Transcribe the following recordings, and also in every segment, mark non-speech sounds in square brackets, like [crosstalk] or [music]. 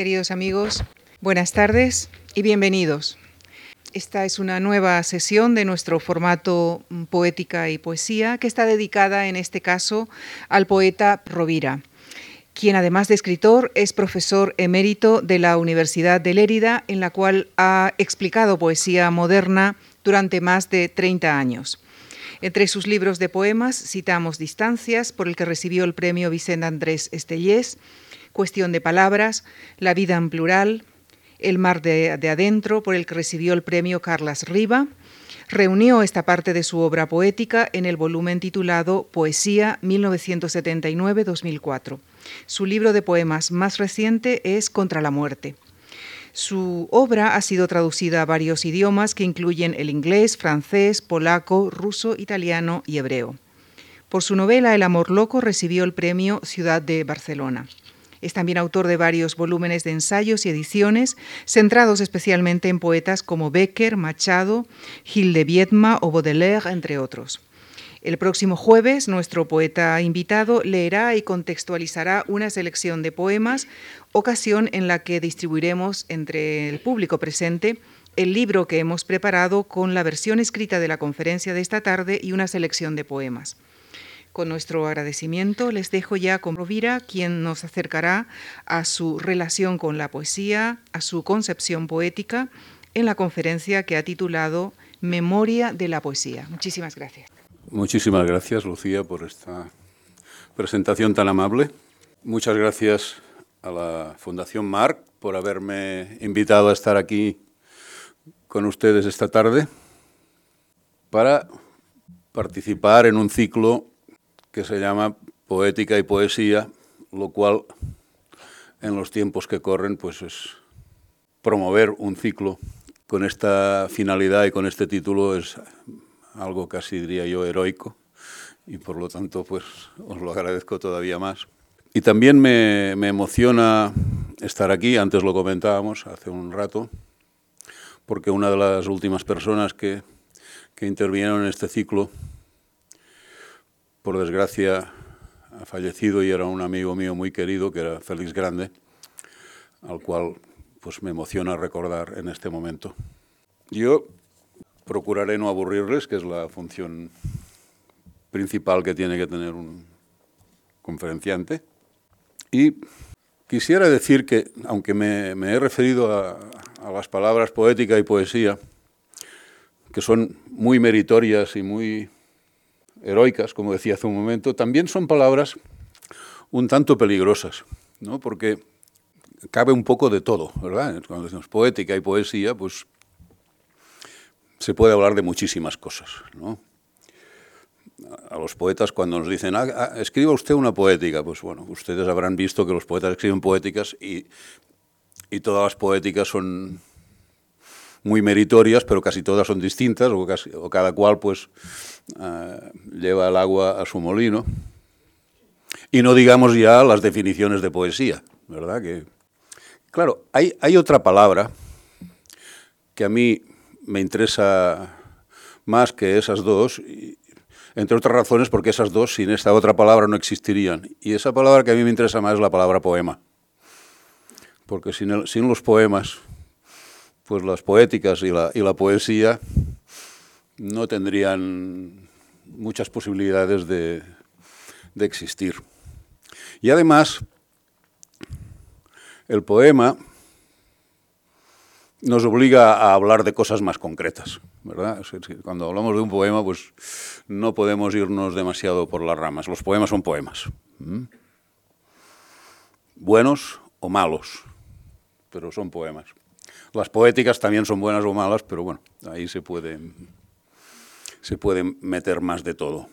Queridos amigos, buenas tardes y bienvenidos. Esta es una nueva sesión de nuestro formato mm, Poética y Poesía que está dedicada en este caso al poeta Rovira, quien además de escritor es profesor emérito de la Universidad de Lérida, en la cual ha explicado poesía moderna durante más de 30 años. Entre sus libros de poemas citamos Distancias, por el que recibió el premio Vicente Andrés Estellés, Cuestión de Palabras, La vida en plural, El mar de, adentro, por el que recibió el premio Carlas Riva. Reunió esta parte de su obra poética en el volumen titulado Poesía 1979-2004. Su libro de poemas más reciente es Contra la muerte. Su obra ha sido traducida a varios idiomas que incluyen el inglés, francés, polaco, ruso, italiano y hebreo. Por su novela El amor loco recibió el premio Ciudad de Barcelona. Es también autor de varios volúmenes de ensayos y ediciones, centrados especialmente en poetas como Becker, Machado, Gil de Viedma o Baudelaire, entre otros. El próximo jueves, nuestro poeta invitado leerá y contextualizará una selección de poemas, ocasión en la que distribuiremos entre el público presente el libro que hemos preparado con la versión escrita de la conferencia de esta tarde y una selección de poemas. Con nuestro agradecimiento les dejo ya con Rovira, quien nos acercará a su relación con la poesía, a su concepción poética, en la conferencia que ha titulado Memoria de la Poesía. Muchísimas gracias. Muchísimas gracias, Lucía, por esta presentación tan amable. Muchas gracias a la Fundación Marc por haberme invitado a estar aquí con ustedes esta tarde para participar en un ciclo que se llama Poética y Poesía, lo cual en los tiempos que corren pues es promover un ciclo con esta finalidad y con este título es algo casi diría yo heroico y por lo tanto pues os lo agradezco todavía más. Y también me, me emociona estar aquí, antes lo comentábamos hace un rato, porque una de las últimas personas que, que intervinieron en este ciclo por desgracia, ha fallecido y era un amigo mío muy querido, que era Félix Grande, al cual pues me emociona recordar en este momento. Yo procuraré no aburrirles, que es la función principal que tiene que tener un conferenciante. Y quisiera decir que, aunque me, he referido a, a las palabras poética y poesía, que son muy meritorias y muy heroicas, como decía hace un momento, también son palabras un tanto peligrosas, ¿no? porque cabe un poco de todo, ¿verdad? Cuando decimos poética y poesía, pues se puede hablar de muchísimas cosas, ¿no? A los poetas cuando nos dicen, ah, ah, escriba usted una poética, pues bueno, ustedes habrán visto que los poetas escriben poéticas y, y todas las poéticas son muy meritorias, pero casi todas son distintas, o, cada cual pues uh, lleva el agua a su molino. Y no digamos ya las definiciones de poesía, ¿verdad? Que, claro, hay, otra palabra que a mí me interesa más que esas dos, entre otras razones porque esas dos sin esta otra palabra no existirían. Y esa palabra que a mí me interesa más es la palabra poema. Porque sin los poemas pues las poéticas y la, y la poesía no tendrían muchas posibilidades de, de existir. Y además, el poema nos obliga a hablar de cosas más concretas, ¿verdad? Cuando hablamos de un poema, pues no podemos irnos demasiado por las ramas. Los poemas son poemas. Buenos o malos, pero son poemas. Las poéticas también son buenas o malas, pero bueno, ahí se puede, se puede meter más de todo.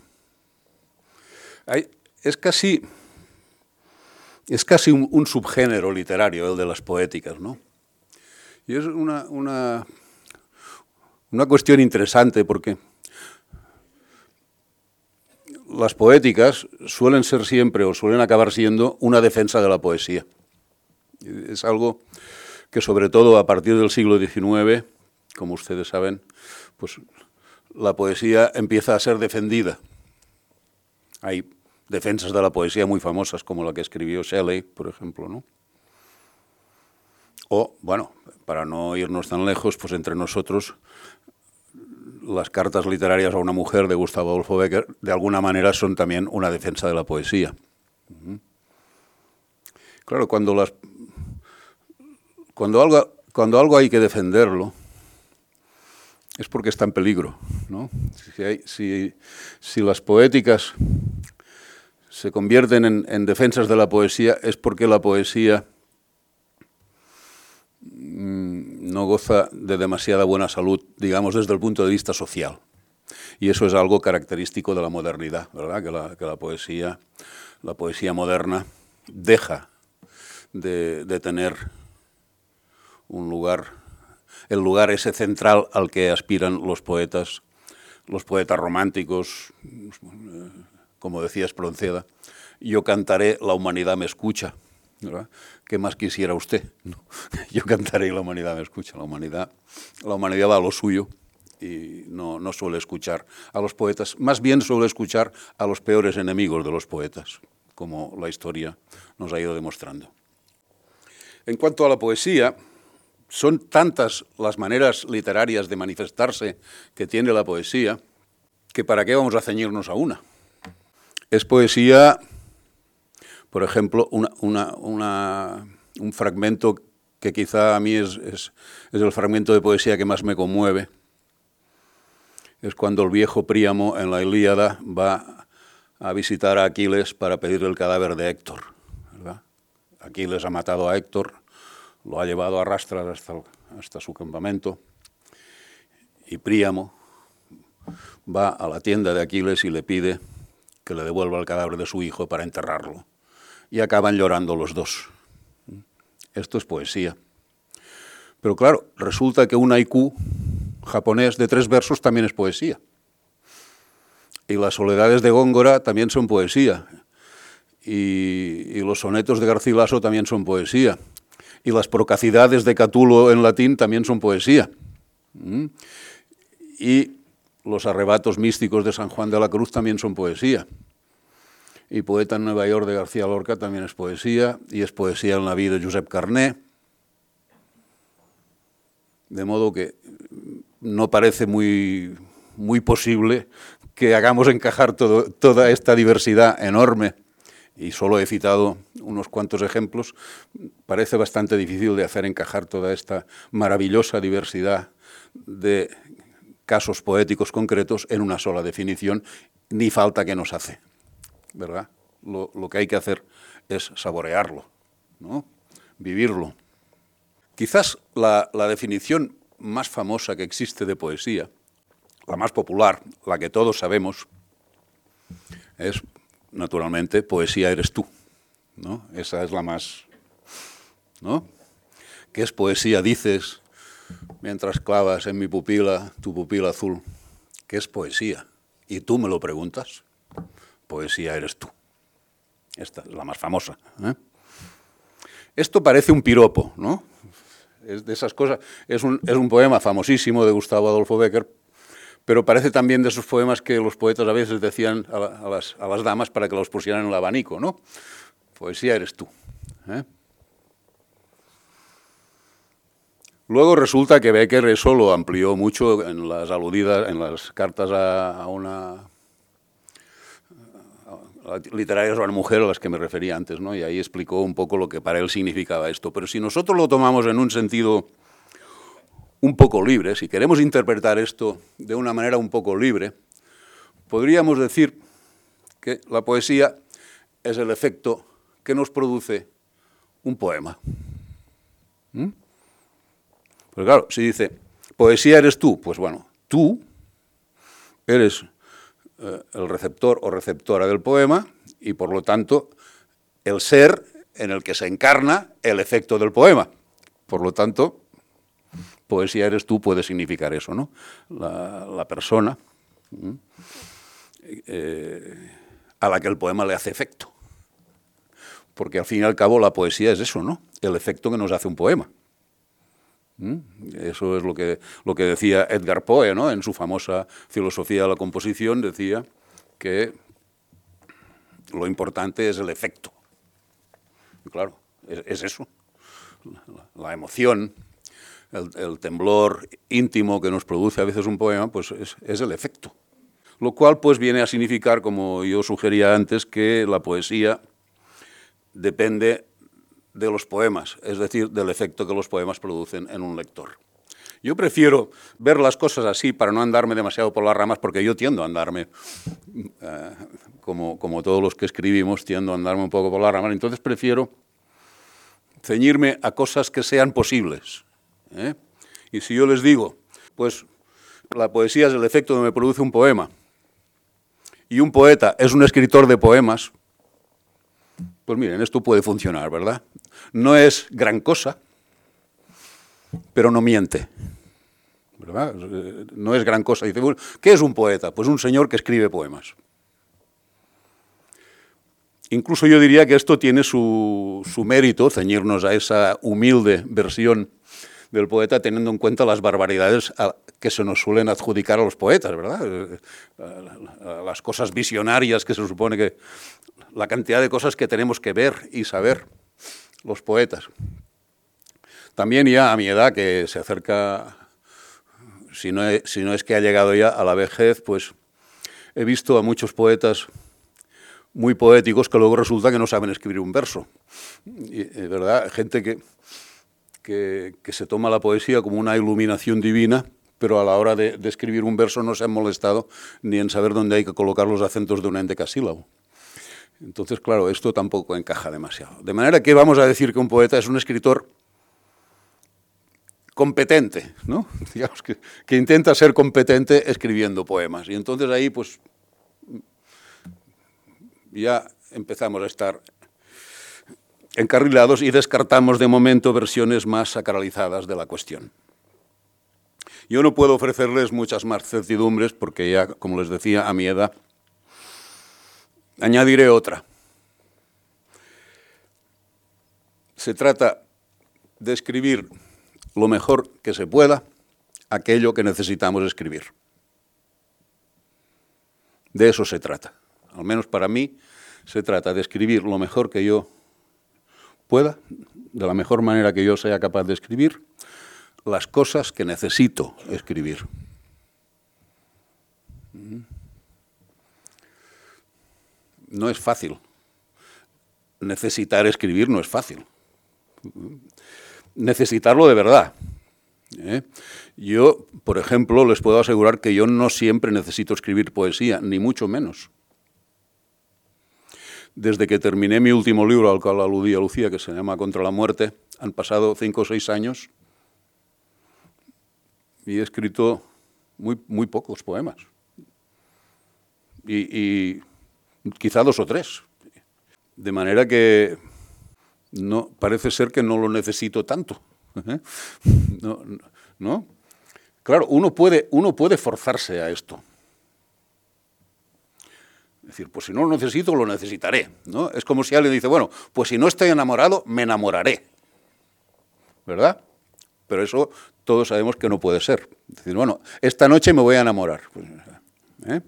es casi, es casi un, subgénero literario el de las poéticas, ¿no? Y es una, una, una cuestión interesante porque las poéticas suelen ser siempre o suelen acabar siendo una defensa de la poesía. Es algo que sobre todo a partir del siglo XIX, como ustedes saben, pues la poesía empieza a ser defendida. Hay defensas de la poesía muy famosas, como la que escribió Shelley, por ejemplo, ¿no? O, bueno, para no irnos tan lejos, pues entre nosotros las cartas literarias a una mujer de Gustavo Adolfo Becker de alguna manera son también una defensa de la poesía. Claro, cuando, las, cuando, algo, cuando algo hay que defenderlo, es porque está en peligro. ¿no? Si, las poéticas se convierten en, en, defensas de la poesía, es porque la poesía mm, no goza de demasiada buena salud, digamos, desde el punto de vista social. Y eso es algo característico de la modernidad, ¿verdad? Que la, poesía, la poesía moderna deja de, de tener un lugar el lugar ese central al que aspiran los poetas, los poetas románticos, como decía Espronceda, yo cantaré, la humanidad me escucha. ¿Qué más quisiera usted? [laughs] Yo cantaré y la humanidad me escucha. La humanidad, la humanidad va a lo suyo y no, no suele escuchar a los poetas. Más bien suele escuchar a los peores enemigos de los poetas, como la historia nos ha ido demostrando. En cuanto a la poesía, son tantas las maneras literarias de manifestarse que tiene la poesía, que para qué vamos a ceñirnos a una. Es poesía, por ejemplo, un fragmento que quizá a mí es, el fragmento de poesía que más me conmueve. Es cuando el viejo Príamo en la Ilíada va a visitar a Aquiles para pedirle el cadáver de Héctor. Aquiles ha matado a Héctor, lo ha llevado a rastras hasta, hasta su campamento y Príamo va a la tienda de Aquiles y le pide que le devuelva el cadáver de su hijo para enterrarlo. Y acaban llorando los dos. Esto es poesía. Pero claro, resulta que un haiku japonés de tres versos también es poesía. Y las soledades de Góngora también son poesía. Y, y los sonetos de Garcilaso también son poesía y las procacidades de Catulo en latín también son poesía. ¿Mm? Y los arrebatos místicos de San Juan de la Cruz también son poesía. Y Poeta en Nueva York de García Lorca también es poesía, y es poesía en la vida de Josep Carné. De modo que no parece muy, muy posible que hagamos encajar toda esta diversidad enorme y solo he citado unos cuantos ejemplos, parece bastante difícil de hacer encajar toda esta maravillosa diversidad de casos poéticos concretos en una sola definición, ni falta que nos hace, ¿verdad? Lo, que hay que hacer es saborearlo, ¿no? vivirlo. Quizás la, la definición más famosa que existe de poesía, la más popular, la que todos sabemos, es naturalmente, poesía eres tú. ¿no? Esa es la más... ¿no? ¿Qué es poesía? Dices, mientras clavas en mi pupila, tu pupila azul. ¿Qué es poesía? Y tú me lo preguntas. Poesía eres tú. Esta es la más famosa. ¿eh? Esto parece un piropo, ¿no? Es de esas cosas. Es un, es un poema famosísimo de Gustavo Adolfo Becker, pero parece también de esos poemas que los poetas a veces decían a, las, damas para que los pusieran en el abanico, ¿no? Poesía eres tú. ¿eh? Luego resulta que Becker eso lo amplió mucho en las aludidas, en las cartas a, una literarias o a una mujer a las que me refería antes, ¿no? Y ahí explicó un poco lo que para él significaba esto. Pero si nosotros lo tomamos en un sentido un poco libre, si queremos interpretar esto de una manera un poco libre, podríamos decir que la poesía es el efecto que nos produce un poema. ¿Mm? Pues claro, si dice, poesía eres tú, pues bueno, tú eres eh, el receptor o receptora del poema y por lo tanto el ser en el que se encarna el efecto del poema. Por lo tanto, poesía eres tú puede significar eso, ¿no? La, persona eh, a la que el poema le hace efecto. Porque al fin y al cabo la poesía es eso, ¿no? El efecto que nos hace un poema. Eso es lo que, lo que decía Edgar Poe, ¿no? En su famosa filosofía de la composición decía que lo importante es el efecto. claro, es, eso. la emoción, el, temblor íntimo que nos produce a veces un poema, pues es, el efecto. Lo cual pues viene a significar, como yo sugería antes, que la poesía depende de los poemas, es decir, del efecto que los poemas producen en un lector. Yo prefiero ver las cosas así para no andarme demasiado por las ramas, porque yo tiendo a andarme, eh, como, como todos los que escribimos, tiendo a andarme un poco por las ramas, entonces prefiero ceñirme a cosas que sean posibles. ¿Eh? Y si yo les digo, pues la poesía es el efecto que me produce un poema, y un poeta es un escritor de poemas, pues miren, esto puede funcionar, ¿verdad? No es gran cosa, pero no miente. ¿verdad? No es gran cosa. Dice, ¿qué es un poeta? Pues un señor que escribe poemas. Incluso yo diría que esto tiene su, su mérito, ceñirnos a esa humilde versión del poeta teniendo en cuenta las barbaridades que se nos suelen adjudicar a los poetas, ¿verdad? Eh, eh, las cosas visionarias que se supone que... la cantidad de cosas que tenemos que ver y saber los poetas. También ya a mi edad, que se acerca, si no, si no es que ha llegado ya a la vejez, pues he visto a muchos poetas muy poéticos que luego resulta que no saben escribir un verso. Eh, ¿Verdad? Gente que, que, se toma la poesía como una iluminación divina, pero a la hora de, escribir un verso no se han molestado ni en saber dónde hay que colocar los acentos de un endecasílabo. Entonces, claro, esto tampoco encaja demasiado. De manera que vamos a decir que un poeta es un escritor competente, ¿no? [laughs] Digamos que, que, intenta ser competente escribiendo poemas. Y entonces ahí, pues, ya empezamos a estar encarrilados y descartamos de momento versiones más sacralizadas de la cuestión. Yo no puedo ofrecerles muchas más certidumbres porque ya, como les decía, a mi edad, añadiré otra. Se trata de escribir lo mejor que se pueda aquello que necesitamos escribir. De eso se trata. Al menos para mí se trata de escribir lo mejor que yo pueda, de la mejor manera que yo sea capaz de escribir, las cosas que necesito escribir. No es fácil. Necesitar escribir no es fácil. Necesitarlo de verdad. ¿eh? Yo, por ejemplo, les puedo asegurar que yo no siempre necesito escribir poesía, ni mucho menos desde que terminé mi último libro al cual aludía Lucía, que se llama Contra la muerte, han pasado cinco o seis años y he escrito muy, muy pocos poemas. Y, quizá dos o tres. De manera que no, parece ser que no lo necesito tanto. ¿eh? No, no, Claro, uno puede, uno puede forzarse a esto. Es decir, pues si no lo necesito, lo necesitaré. ¿no? Es como si alguien dice, bueno, pues si no estoy enamorado, me enamoraré. ¿Verdad? Pero eso todos sabemos que no puede ser. Es decir, bueno, esta noche me voy a enamorar. Pues, ¿eh?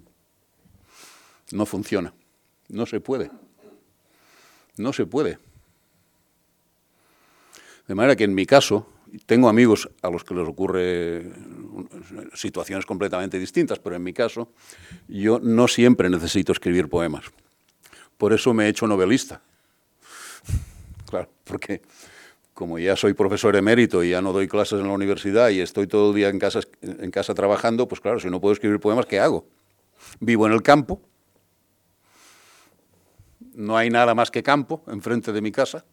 No funciona. No se puede. No se puede. De manera que en mi caso, tengo amigos a los que les ocurre situaciones completamente distintas, pero en mi caso yo no siempre necesito escribir poemas. Por eso me he hecho novelista. Claro, porque como ya soy profesor emérito y ya no doy clases en la universidad y estoy todo el día en casa, en casa trabajando, pues claro, si no puedo escribir poemas, ¿qué hago? Vivo en el campo, no hay nada más que campo enfrente de mi casa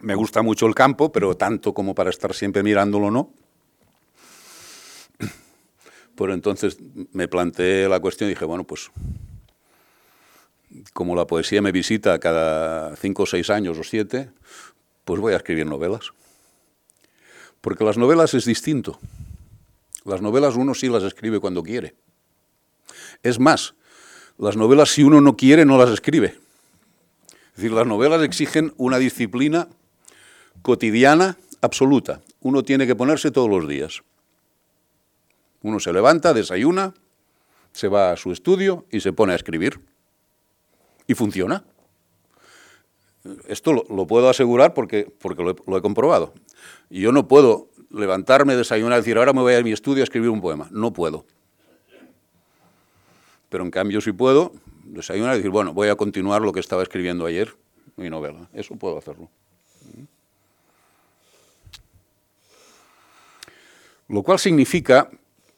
me gusta mucho el campo, pero tanto como para estar siempre mirándolo no. Pero entonces me planteé la cuestión y dije, bueno, pues como la poesía me visita cada cinco o seis años o siete, pues voy a escribir novelas. Porque las novelas es distinto. Las novelas uno sí las escribe cuando quiere. Es más, las novelas si uno no quiere no las escribe. Es decir, las novelas exigen una disciplina cotidiana absoluta. Uno tiene que ponerse todos los días. Uno se levanta, desayuna, se va a su estudio y se pone a escribir. Y funciona. Esto lo, puedo asegurar porque, porque lo, he, comprobado. Y yo no puedo levantarme, desayunar y decir, ahora me voy a mi estudio a escribir un poema. No puedo. Pero en cambio sí puedo desayunar y decir, bueno, voy a continuar lo que estaba escribiendo ayer, mi novela. Eso puedo hacerlo. Lo cual significa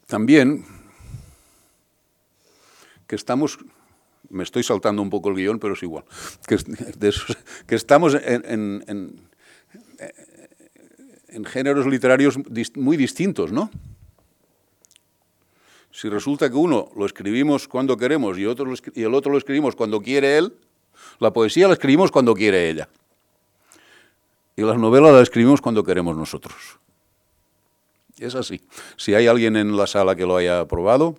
también que estamos, me estoy saltando un poco el guion, pero es igual, que, estamos en, géneros literarios muy distintos, ¿no? Si resulta que uno lo escribimos cuando queremos y, y el otro lo escribimos cuando quiere él, la poesía la escribimos cuando quiere ella. Y las novelas las escribimos cuando queremos nosotros. Es así. Si hay alguien en la sala que lo haya probado,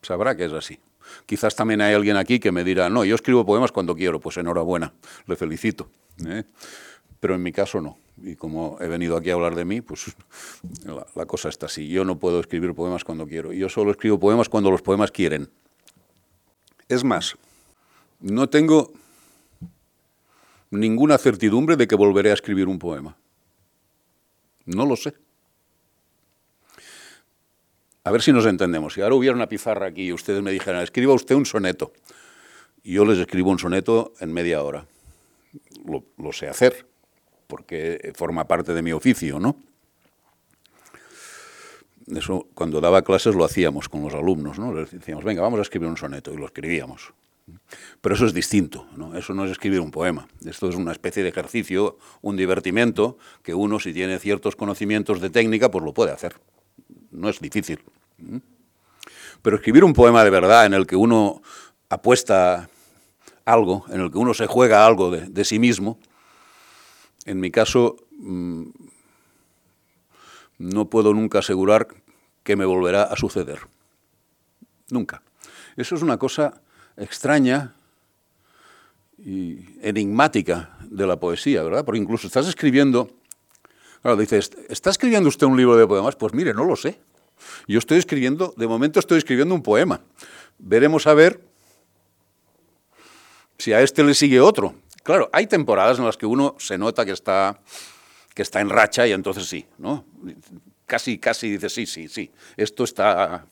sabrá que es así. Quizás también hay alguien aquí que me dirá, no, yo escribo poemas cuando quiero, pues enhorabuena, le felicito. ¿eh? Pero en mi caso no. Y como he venido aquí a hablar de mí, pues [laughs] la, la, cosa está así. Yo no puedo escribir poemas cuando quiero. Yo solo escribo poemas cuando los poemas quieren. Es más, no tengo ninguna certidumbre de que volveré a escribir un poema. No lo sé. A ver si nos entendemos. Si ahora hubiera una pizarra aquí y ustedes me dijeran, escriba usted un soneto, yo les escribo un soneto en media hora. Lo, sé hacer, porque forma parte de mi oficio, ¿no? Eso, cuando daba clases lo hacíamos con los alumnos, ¿no? Les decíamos, venga, vamos a escribir un soneto, y lo escribíamos. Pero eso es distinto, ¿no? Eso no es escribir un poema. Esto es una especie de ejercicio, un divertimento, que uno, si tiene ciertos conocimientos de técnica, pues lo puede hacer no es difícil. Pero escribir un poema de verdad en el que uno apuesta algo, en el que uno se juega algo de, sí mismo, en mi caso mm, no puedo nunca asegurar que me volverá a suceder. Nunca. Eso es una cosa extraña y enigmática de la poesía, ¿verdad? Porque incluso estás escribiendo Claro, dices, ¿está escribiendo usted un libro de poemas? Pues mire, no lo sé. Yo estoy escribiendo, de momento estoy escribiendo un poema. Veremos a ver si a este le sigue otro. Claro, hay temporadas en las que uno se nota que está, que está en racha y entonces sí, ¿no? Casi, casi dice, sí, sí, sí, esto está...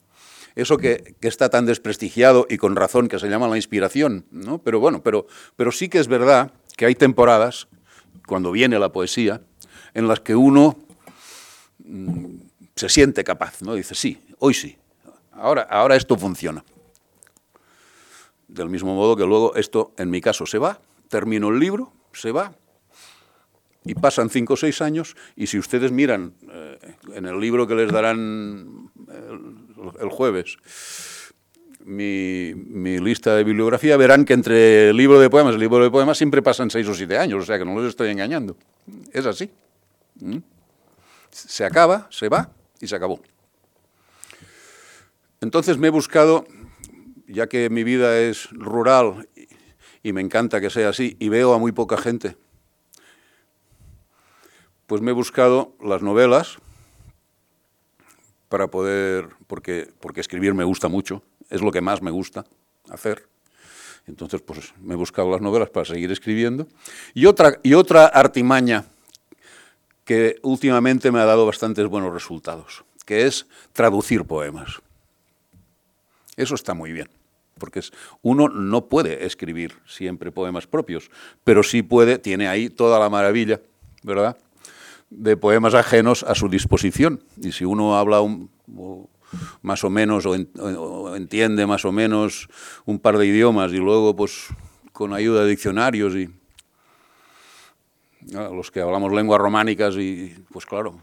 Eso que, que, está tan desprestigiado y con razón que se llama la inspiración, ¿no? Pero bueno, pero, pero sí que es verdad que hay temporadas, cuando viene la poesía, en las que uno mm, se siente capaz, ¿no? Dice, sí, hoy sí, ahora, ahora esto funciona. Del mismo modo que luego esto, en mi caso, se va, termino el libro, se va, y pasan cinco o seis años, y si ustedes miran eh, en el libro que les darán el, jueves, mi, lista de bibliografía, verán que entre el libro de poemas y el libro de poemas siempre pasan seis o siete años, o sea que no les estoy engañando. Es así. ¿Mm? Se acaba, se va y se acabó. Entonces me he buscado, ya que mi vida es rural y me encanta que sea así, y veo a muy poca gente, pues me he buscado las novelas para poder, porque, porque escribir me gusta mucho, es lo que más me gusta hacer. Entonces, pues me he buscado las novelas para seguir escribiendo. Y otra, y otra artimaña que últimamente me ha dado bastantes buenos resultados, que es traducir poemas. Eso está muy bien, porque uno no puede escribir siempre poemas propios, pero sí puede, tiene ahí toda la maravilla, ¿verdad?, de poemas ajenos a su disposición. Y si uno habla más o menos o, o, entiende más o menos un par de idiomas y luego pues con ayuda de diccionarios y los que hablamos lenguas románicas y, pues claro,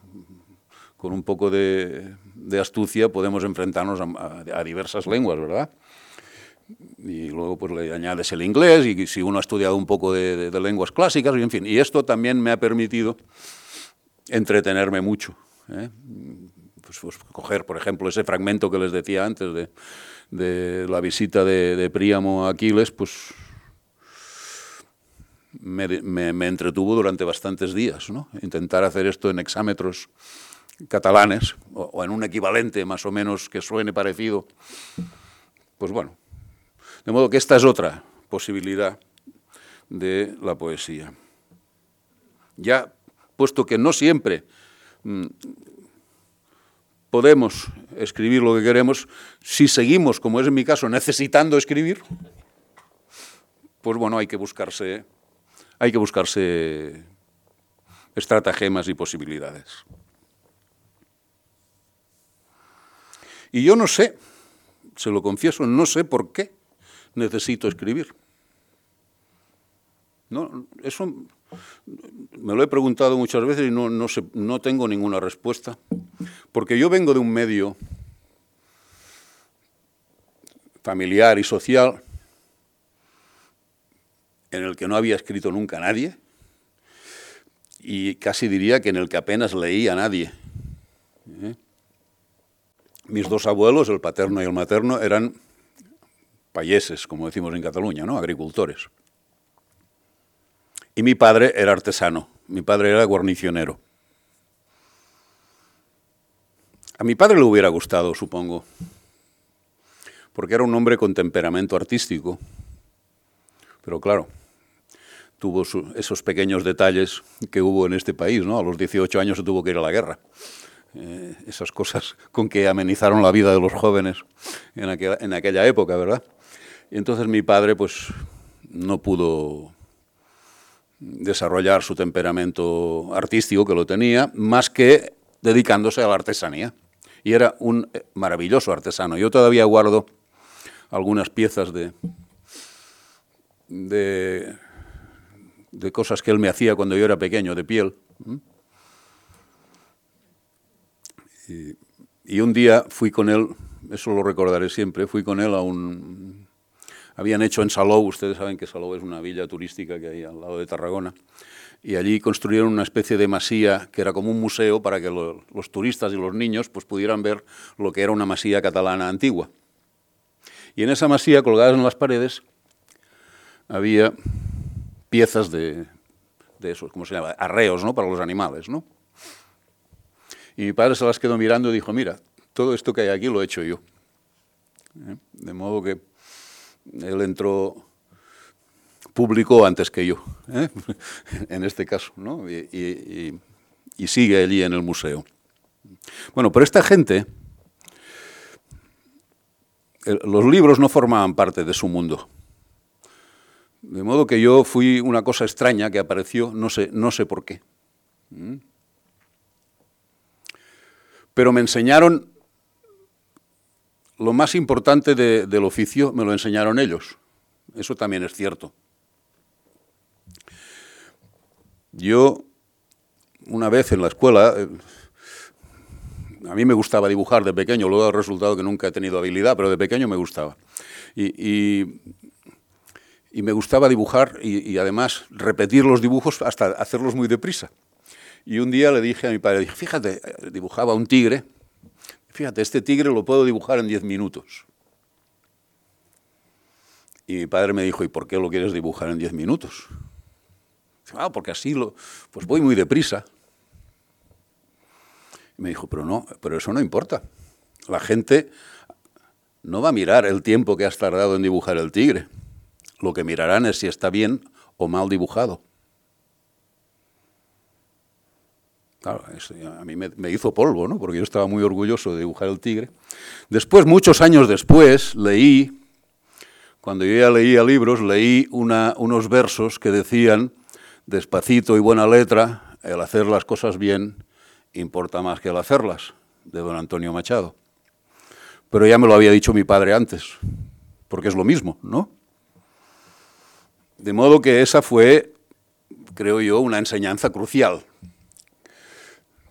con un poco de, astucia podemos enfrentarnos a, diversas lenguas, ¿verdad? Y luego pues le añades el inglés y si uno ha estudiado un poco de, lenguas clásicas, y en fin. Y esto también me ha permitido entretenerme mucho. ¿eh? Pues, pues, coger, por ejemplo, ese fragmento que les decía antes de, de la visita de, de Príamo a Aquiles, pues me, entretuvo durante bastantes días. ¿no? Intentar hacer esto en hexámetros catalanes o, en un equivalente más o menos que suene parecido. Pues bueno, de modo que esta es otra posibilidad de la poesía. Ya, puesto que no siempre mm, podemos escribir lo que queremos, si seguimos, como es en mi caso, necesitando escribir, pues bueno, hay que buscarse, hay que buscarse estratagemas y posibilidades. Y yo no sé, se lo confieso, no sé por qué necesito escribir. No, eso me lo he preguntado muchas veces y no, no, no tengo ninguna respuesta. Porque yo vengo de un medio familiar y social en el que no había escrito nunca nadie y casi diría que en el que apenas leía nadie. ¿eh? Mis dos abuelos, el paterno y el materno, eran payeses, como decimos en Cataluña, ¿no? agricultores. Y mi padre era artesano, mi padre era guarnicionero. A mi padre le hubiera gustado, supongo, porque era un hombre con temperamento artístico, pero claro, tuvo esos pequeños detalles que hubo en este país, ¿no? A los 18 años se tuvo que ir a la guerra. Eh, esas cosas con que amenizaron la vida de los jóvenes en en aquella época, ¿verdad? Y entonces mi padre, pues, no pudo desarrollar su temperamento artístico, que lo tenía, más que dedicándose a la artesanía. Y era un maravilloso artesano. Yo todavía guardo algunas piezas de, de, cosas que él me hacía cuando yo era pequeño, de piel. Y, y un día fui con él, eso lo recordaré siempre, fui con él a un, habían hecho en Salou, ustedes saben que Salou es una villa turística que hay al lado de Tarragona, y allí construyeron una especie de masía que era como un museo para que los turistas y los niños pues, pudieran ver lo que era una masía catalana antigua. Y en esa masía, colgadas en las paredes, había piezas de, de esos, ¿cómo se llama? Arreos, ¿no? Para los animales, ¿no? Y mi padre se las quedó mirando y dijo, mira, todo esto que hay aquí lo he hecho yo. ¿Eh? De modo que él entró público antes que yo, ¿eh? [laughs] en este caso, ¿no? y, sigue allí en el museo. Bueno, pero esta gente, los libros no formaban parte de su mundo. De modo que yo fui una cosa extraña que apareció, no sé, no sé por qué. ¿Mm? Pero me enseñaron lo más importante del oficio me lo enseñaron ellos. Eso también es cierto. Yo, una vez en la escuela, eh, a mí me gustaba dibujar de pequeño, luego ha resultado que nunca he tenido habilidad, pero de pequeño me gustaba. Y, me gustaba dibujar y, y, además repetir los dibujos hasta hacerlos muy deprisa. Y un día le dije a mi padre, fíjate, dibujaba un tigre, Fíjate, este tigre lo puedo dibujar en 10 minutos. Y mi padre me dijo, ¿y por qué lo quieres dibujar en 10 minutos? Ah, porque así lo, pues voy muy deprisa. Y me dijo, pero no, pero eso no importa. La gente no va a mirar el tiempo que has tardado en dibujar el tigre. Lo que mirarán es si está bien o mal dibujado. Claro, a mí me, hizo polvo, ¿no? Porque yo estaba muy orgulloso de dibujar el tigre. Después, muchos años después, leí, cuando yo ya leía libros, leí unos versos que decían, despacito y buena letra, el hacer las cosas bien importa más que el hacerlas, de don Antonio Machado. Pero ya me lo había dicho mi padre antes, porque es lo mismo, ¿no? De modo que esa fue, creo yo, una enseñanza crucial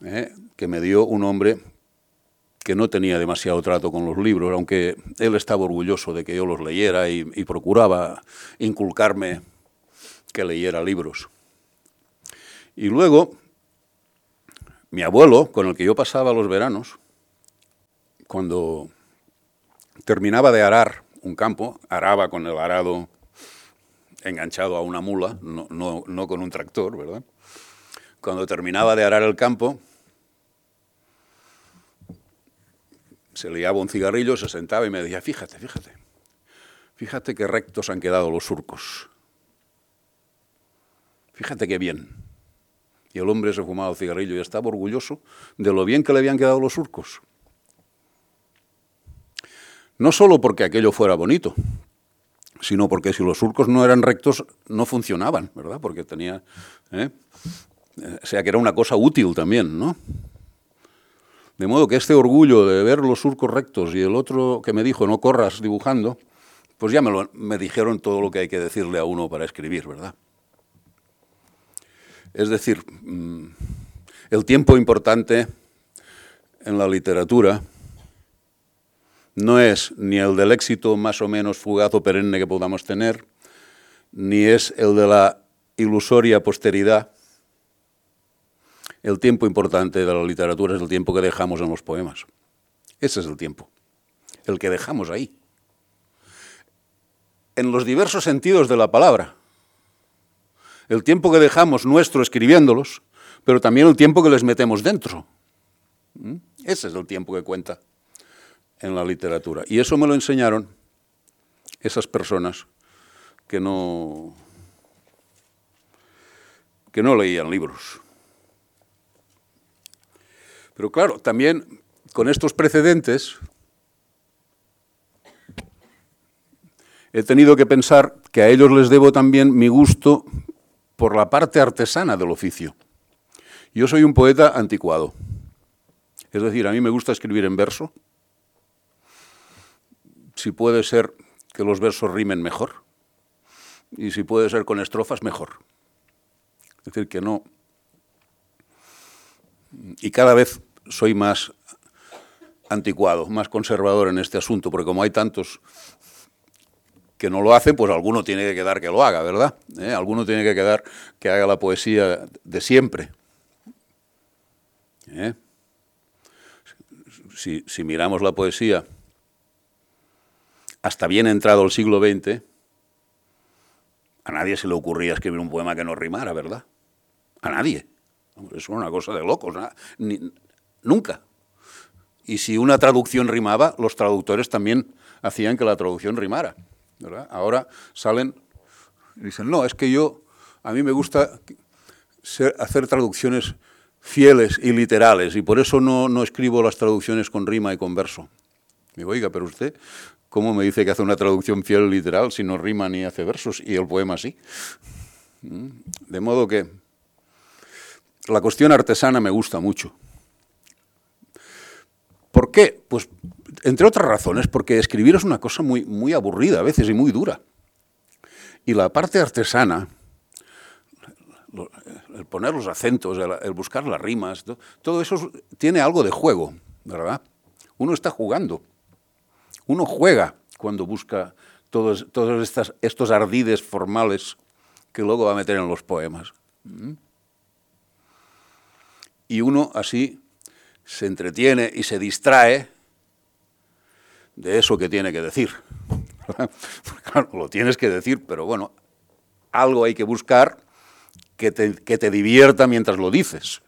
¿eh? que me dio un hombre que no tenía demasiado trato con los libros, aunque él estaba orgulloso de que yo los leyera y, procuraba inculcarme que leyera libros. Y luego, mi abuelo, con el que yo pasaba los veranos, cuando terminaba de arar un campo, araba con el arado enganchado a una mula, no, no con un tractor, ¿verdad? Cuando terminaba de arar el campo, se liaba un cigarrillo, se sentaba y me decía, fíjate, fíjate, fíjate qué rectos han quedado los surcos. Fíjate qué bien. Y el hombre se fumaba el cigarrillo y estaba orgulloso de lo bien que le habían quedado los surcos. No solo porque aquello fuera bonito, sino porque si los surcos no eran rectos, no funcionaban, ¿verdad? Porque tenía... ¿eh? O sea, que era una cosa útil también, ¿no? De modo que este orgullo de ver los surcos rectos y el otro que me dijo, no corras dibujando, pues ya me, lo, me dijeron todo lo que hay que decirle a uno para escribir, ¿verdad? Es decir, mm, el tiempo importante en la literatura no es ni el del éxito más o menos fugaz o perenne que podamos tener, ni es el de la ilusoria posteridad. El tiempo importante de la literatura es el tiempo que dejamos en los poemas. Ese es el tiempo, el que dejamos ahí. En los diversos sentidos de la palabra. El tiempo que dejamos nuestro escribiéndolos, pero también el tiempo que les metemos dentro. ¿Mm? Ese es el tiempo que cuenta en la literatura. Y eso me lo enseñaron esas personas que no, que no leían libros. Pero claro, también con estos precedentes he tenido que pensar que a ellos les debo también mi gusto por la parte artesana del oficio. Yo soy un poeta anticuado. Es decir, a mí me gusta escribir en verso, si puede ser que los versos rimen mejor y si puede ser con estrofas mejor. Es decir, que no. Y cada vez soy más anticuado, más conservador en este asunto, porque como hay tantos que no lo hacen, pues alguno tiene que quedar que lo haga, ¿verdad? ¿Eh? Alguno tiene que quedar que haga la poesía de siempre. ¿Eh? Si, si miramos la poesía hasta bien entrado el siglo XX, a nadie se le ocurría escribir un poema que no rimara, ¿verdad? A nadie. Es una cosa de locos. nunca. Y si una traducción rimaba, los traductores también hacían que la traducción rimara. Ahora salen y dicen, no, es que yo, a mí me gusta hacer traducciones fieles y literales y por eso no, no escribo las traducciones con rima y con verso. Digo, oiga, pero usted ¿Cómo me dice que hace una traducción fiel literal si no rima ni hace versos y el poema sí? Mm. De modo que la cuestión artesana me gusta mucho. ¿Por qué? Pues entre otras razones, porque escribir es una cosa muy, muy aburrida a veces y muy dura. Y la parte artesana, el poner los acentos, el, buscar las rimas, todo eso tiene algo de juego, ¿verdad? Uno está jugando. Uno juega cuando busca todos, todos estos ardides formales que luego va a meter en los poemas. ¿Mm? Y uno así se entretiene y se distrae de eso que tiene que decir. [laughs] claro, lo tienes que decir, pero bueno, algo hay que buscar que te, que te divierta mientras lo dices.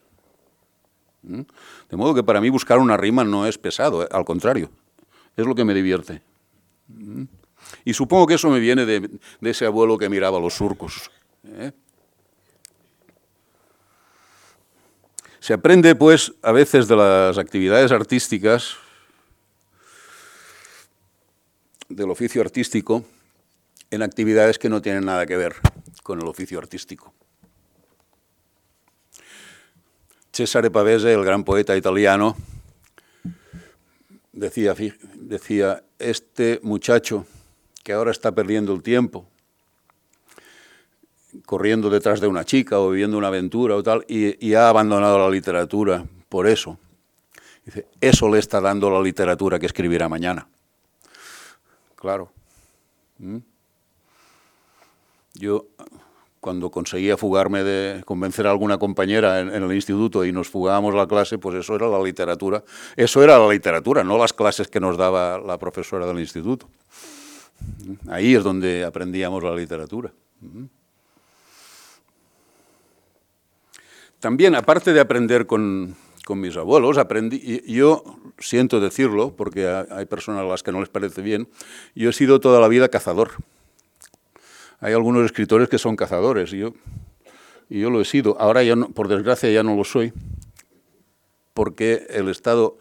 ¿Mm? De modo que para mí buscar una rima no es pesado, eh, al contrario es lo que me divierte. Y supongo que eso me viene de, ese abuelo que miraba los surcos. ¿eh? Se aprende, pues, a veces de las actividades artísticas, del oficio artístico, en actividades que no tienen nada que ver con el oficio artístico. Cesare Pavese, el gran poeta italiano, decía, decía, este muchacho que ahora está perdiendo el tiempo, corriendo detrás de una chica o viviendo una aventura o tal, y, ha abandonado la literatura por eso. Dice, eso le está dando la literatura que escribirá mañana. Claro. ¿Mm? Yo cuando conseguía fugarme de convencer a alguna compañera en, el instituto y nos fugábamos la clase, pues eso era la literatura. Eso era la literatura, no las clases que nos daba la profesora del instituto. Ahí es donde aprendíamos la literatura. También, aparte de aprender con, con mis abuelos, aprendí, yo siento decirlo, porque hay personas a las que no les parece bien, yo he sido toda la vida cazador hay algunos escritores que son cazadores. Yo Y yo lo he sido. Ahora ya no, por desgracia ya no lo soy, porque el estado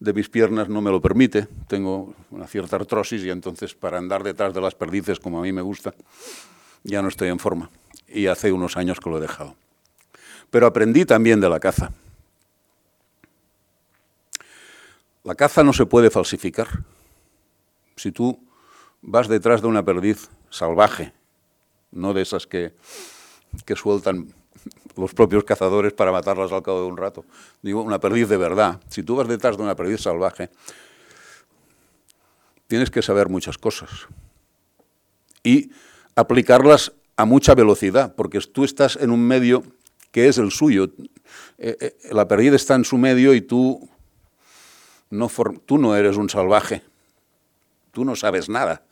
de mis piernas no me lo permite. Tengo una cierta artrosis y entonces para andar detrás de las perdices como a mí me gusta, ya no estoy en forma. Y hace unos años que lo he dejado. Pero aprendí también de la caza. La caza no se puede falsificar. Si tú vas detrás de una perdiz salvaje, no de esas que, que sueltan los propios cazadores para matarlas al cabo de un rato. Digo, una perdiz de verdad. Si tú vas detrás de una perdiz salvaje, tienes que saber muchas cosas y aplicarlas a mucha velocidad, porque tú estás en un medio que es el suyo. Eh, eh, la perdiz está en su medio y tú no, tú no eres un salvaje, tú no sabes nada.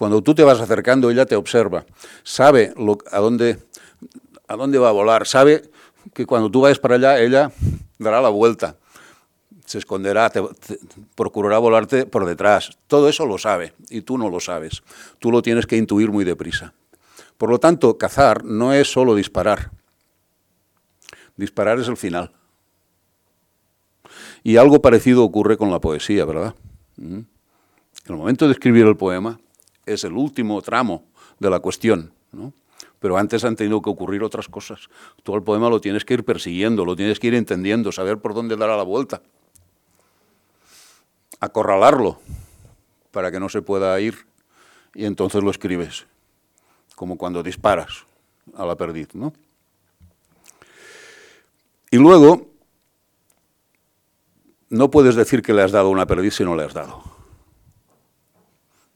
Cuando tú te vas acercando, ella te observa, sabe a, dónde, a dónde va a volar, sabe que cuando tú vayas para allá, ella dará la vuelta, se esconderá, procurará volarte por detrás. Todo eso lo sabe y tú no lo sabes. Tú lo tienes que intuir muy deprisa. Por lo tanto, cazar no es solo disparar. Disparar es el final. Y algo parecido ocurre con la poesía, ¿verdad? En mm. el momento de escribir el poema es el último tramo de la cuestión, ¿no? Pero antes han tenido que ocurrir otras cosas. Tú el poema lo tienes que ir persiguiendo, lo tienes que ir entendiendo, saber por dónde dará la vuelta. Acorralarlo para que no se pueda ir y entonces lo escribes, como cuando disparas a la perdiz, ¿no? Y luego no puedes decir que le has dado una perdiz si no le has dado.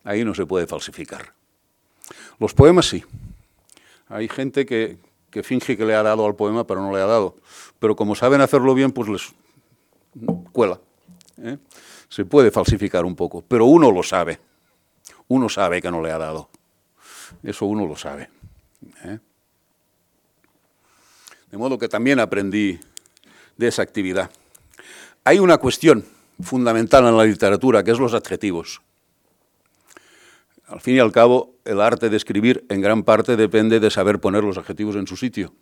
Ahí no se puede falsificar. Los poemas sí. Hay gente que, finge que le ha dado al poema, pero no le ha dado. Pero como saben hacerlo bien, pues les cuela. ¿eh? Se puede falsificar un poco, pero uno lo sabe. Uno sabe que no le ha dado. Eso uno lo sabe. ¿eh? De modo que también aprendí de esa actividad. Hay una cuestión fundamental en la literatura, que es los adjetivos. Al fin y al cabo, el arte de escribir en gran parte depende de saber poner los adjetivos en su sitio,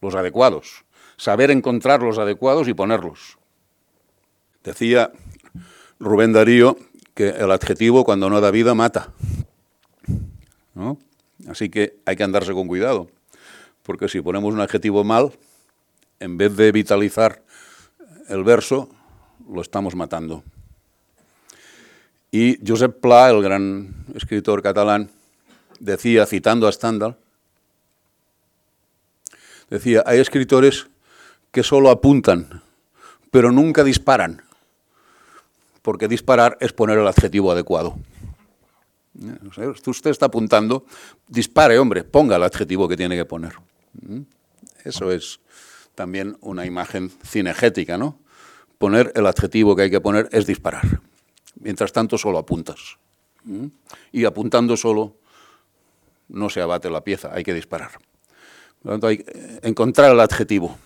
los adecuados, saber encontrar los adecuados y ponerlos. Decía Rubén Darío que el adjetivo cuando no da vida mata. Así que hay que andarse con cuidado, porque si ponemos un adjetivo mal, en vez de vitalizar el verso, lo estamos matando. Y Josep Pla, el gran escritor catalán, decía, citando a Stendhal, decía, hay escritores que solo apuntan, pero nunca disparan, porque disparar es poner el adjetivo adecuado. Usted está apuntando, dispare, hombre, ponga el adjetivo que tiene que poner. ¿Mm? Eso es también una imagen cinegética, ¿no? poner el adjetivo que hay que poner es disparar. Mientras tanto, solo apuntas. ¿Mm? Y apuntando solo no se abate la pieza, hay que disparar. Por lo tanto, hay que encontrar el adjetivo.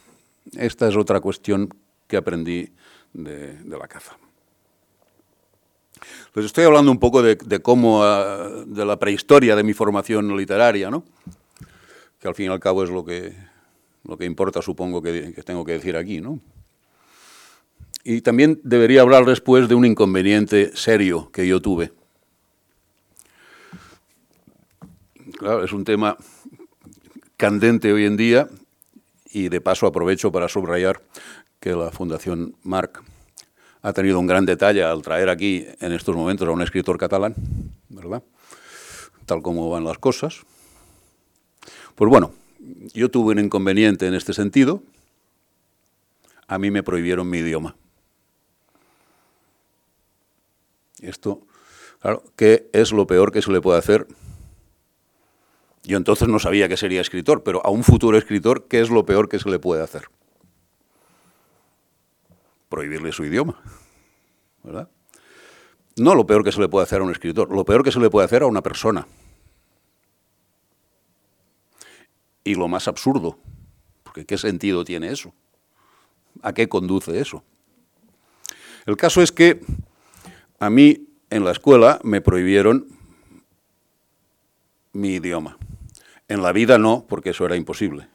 Esta es otra cuestión que aprendí de, la caza. Les estoy hablando un poco de, cómo, ah, de la prehistoria de mi formación literaria, ¿no? que al fin y al cabo es lo que, lo que importa, supongo, que tengo que decir aquí, ¿no? Y también debería hablar después de un inconveniente serio que yo tuve. Claro, es un tema candente hoy en día y de paso aprovecho para subrayar que la Fundación Marc ha tenido un gran detalle al traer aquí en estos momentos a un escritor catalán, ¿verdad? Tal como van las cosas. Pues bueno, yo tuve un inconveniente en este sentido. A mí me prohibieron mi idioma. Esto, claro, ¿qué es lo peor que se le puede hacer? Yo entonces no sabía que sería escritor, pero a un futuro escritor, ¿qué es lo peor que se le puede hacer? Prohibirle su idioma, ¿verdad? No lo peor que se le puede hacer a un escritor, lo peor que se le puede hacer a una persona. Y lo más absurdo, porque ¿qué sentido tiene eso? ¿A qué conduce eso? El caso es que a mí en la escuela me prohibieron mi idioma. En la vida no, porque eso era imposible.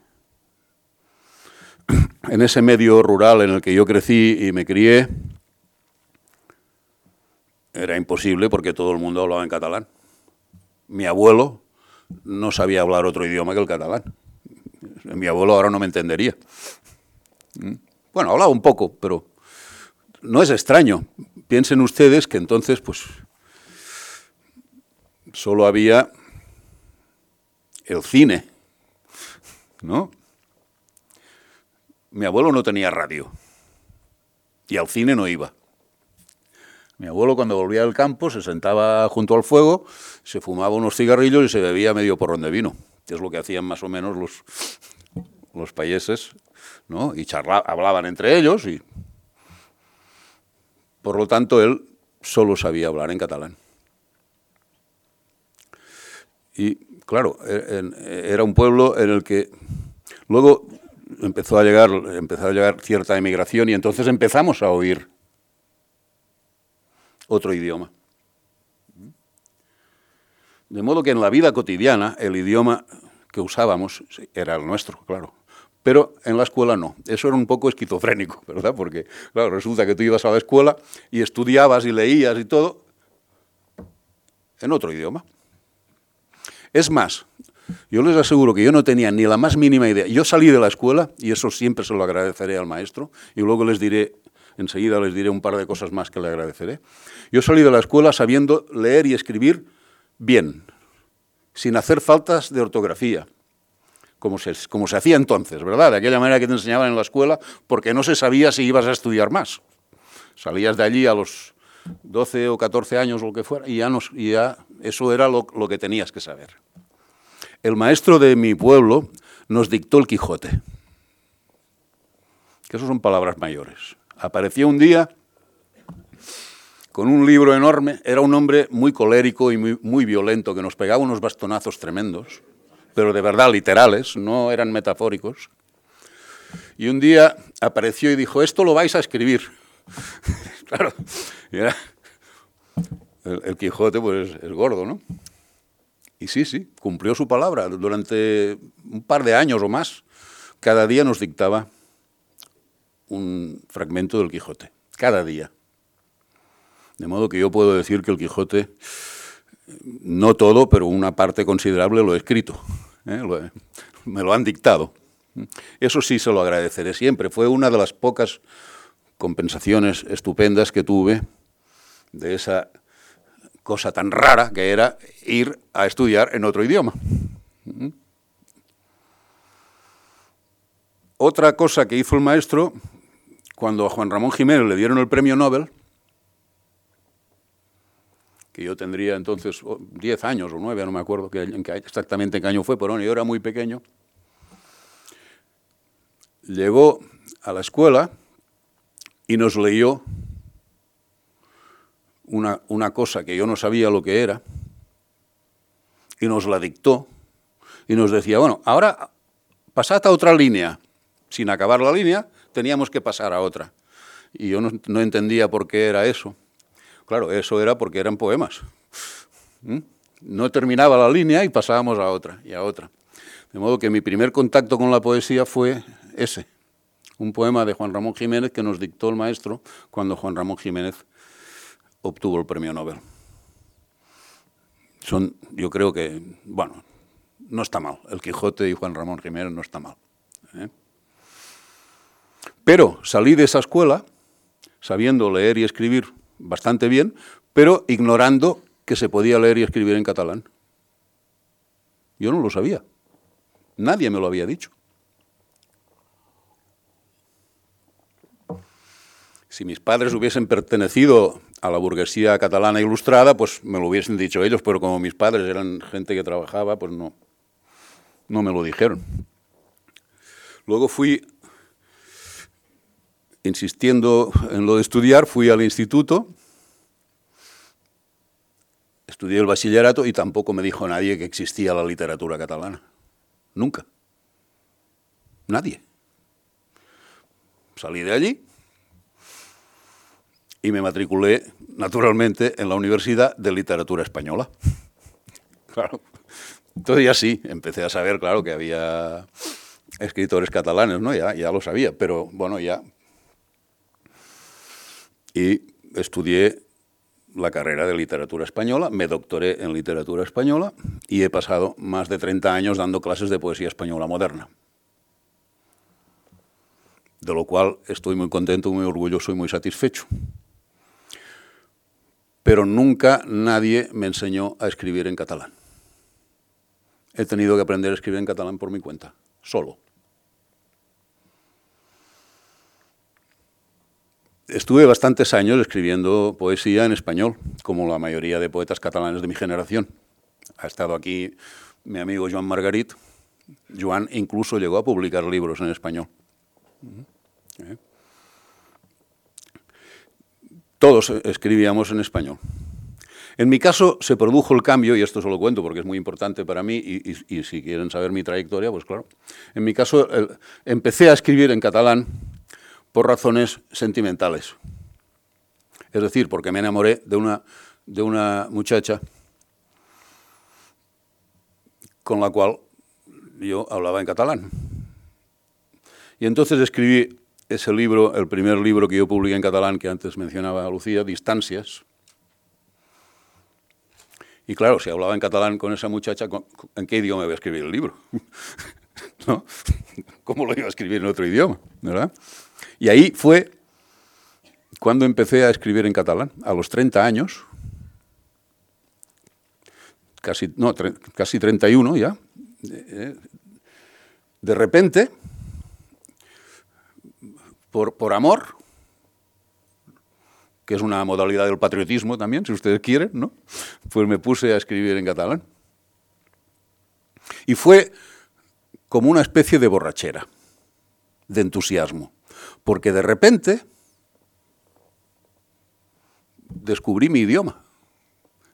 en ese medio rural en el que yo crecí y me crié, era imposible porque todo el mundo hablaba en catalán. Mi abuelo no sabía hablar otro idioma que el catalán. Mi abuelo ahora no me entendería. ¿Mm? Bueno, hablaba un poco, pero no es extraño. Piensen ustedes que entonces, pues, solo había el cine, ¿no? Mi abuelo no tenía radio y al cine no iba. Mi abuelo cuando volvía del campo se sentaba junto al fuego, se fumaba unos cigarrillos y se bebía medio porrón de vino, que es lo que hacían más o menos los, los payeses, ¿no? Y hablaban entre ellos y... Por lo tanto, él solo sabía hablar en catalán. Y claro, e, era un pueblo en el que luego empezó a llegar, empezó a llegar cierta emigración y entonces empezamos a oír otro idioma. De modo que en la vida cotidiana el idioma que usábamos era el nuestro, claro. Pero en la escuela no. Eso era un poco esquizofrénico, [laughs] ¿verdad? Porque, claro, resulta que tú ibas a la escuela y estudiabas y leías y todo en otro idioma. Es más, yo les aseguro que yo no tenía ni la más mínima idea. Yo salí de la escuela, y eso siempre se lo agradeceré al maestro, y luego les diré, enseguida les diré un par de cosas más que le agradeceré. Yo salí de la escuela sabiendo leer y escribir bien, sin hacer faltas de ortografía, como se, se hacía entonces, ¿verdad? De aquella manera que te enseñaban en la escuela, porque no se sabía si ibas a estudiar más. Salías de allí a los 12 o 14 años o lo que fuera, y ya, nos, y ya eso era lo, lo que tenías que saber. El maestro de mi pueblo nos dictó el Quijote, que eso son palabras mayores. Apareció un día con un libro enorme, era un hombre muy colérico y muy, muy violento, que nos pegaba unos bastonazos tremendos, pero de verdad literales, no eran metafóricos. Y un día apareció y dijo, esto lo vais a escribir. [laughs] claro, el, el, Quijote pues es gordo, ¿no? Y sí, sí, cumplió su palabra. Durante un par de años o más, cada día nos dictaba un fragmento del Quijote. Cada día. De modo que yo puedo decir que el Quijote, no todo, pero una parte considerable lo he escrito. ¿eh? me lo han dictado. Eso sí se lo agradeceré siempre. Fue una de las pocas compensaciones estupendas que tuve de esa cosa tan rara que era ir a estudiar en otro idioma. Otra cosa que hizo el maestro, cuando a Juan Ramón Jiménez le dieron el premio Nobel, que yo tendría entonces 10 años o 9, no me acuerdo exactamente qué año fue, pero yo era muy pequeño, llegó a la escuela y nos leyó una, una cosa que yo no sabía lo que era, y nos la dictó, y nos decía, bueno, ahora pasad a otra línea. Sin acabar la línea, teníamos que pasar a otra. Y yo no, entendía por qué era eso. Claro, eso era porque eran poemas. ¿Mm? No terminaba la línea y pasábamos a otra y a otra. De modo que mi primer contacto con la poesía fue ese, un poema de Juan Ramón Jiménez que nos dictó el maestro cuando Juan Ramón Jiménez obtuvo el premio Nobel. Son, yo creo que, bueno, no está mal. El Quijote y Juan Ramón Jiménez no está mal. ¿eh? Pero salí de esa escuela sabiendo leer y escribir bastante bien, pero ignorando que se podía leer y escribir en catalán. Yo no lo sabía. Nadie me lo había dicho. Si mis padres hubiesen pertenecido a la burguesía catalana ilustrada, pues me lo hubiesen dicho ellos, pero como mis padres eran gente que trabajaba, pues no, no me lo dijeron. Luego fui, insistiendo en lo de estudiar, fui al instituto, estudié el bachillerato y tampoco me dijo nadie que existía la literatura catalana. Nunca. Nadie. Salí de allí y me matriculé naturalmente en la Universidad de Literatura Española. [laughs] claro. Entonces ya sí, empecé a saber, claro, que había escritores catalanes, ¿no? Ya, ya lo sabía, pero bueno, ya. Y estudié la carrera de literatura española, me doctoré en literatura española y he pasado más de 30 años dando clases de poesía española moderna. De lo cual estoy muy contento, muy orgulloso y muy satisfecho. Pero nunca nadie me enseñó a escribir en catalán. He tenido que aprender a escribir en catalán por mi cuenta, solo. Estuve bastantes años escribiendo poesía en español, como la mayoría de poetas catalanes de mi generación. Ha estado aquí mi amigo Joan Margarit. Joan incluso llegó a publicar libros en español. ¿Eh? Todos escribíamos en español. En mi caso se produjo el cambio, y esto se lo cuento porque es muy importante para mí, y, si quieren saber mi trayectoria, pues claro. En mi caso empecé a escribir en catalán por razones sentimentales. Es decir, porque me enamoré de una, de una muchacha con la cual yo hablaba en catalán. Y entonces escribí ese libro, el primer libro que yo publiqué en catalán, que antes mencionaba Lucía, Distancias. Y claro, si hablaba en catalán con esa muchacha, ¿en qué idioma iba a escribir el libro? [laughs] ¿No? ¿Cómo lo iba a escribir en otro idioma? ¿verdad? Y ahí fue cuando empecé a escribir en catalán, a los 30 años, casi, no, casi 31 ya, de repente, por, por amor, que es una modalidad del patriotismo también, si ustedes quieren, ¿no? Pues me puse a escribir en catalán. Y fue como una especie de borrachera, de entusiasmo. Porque de repente descubrí mi idioma.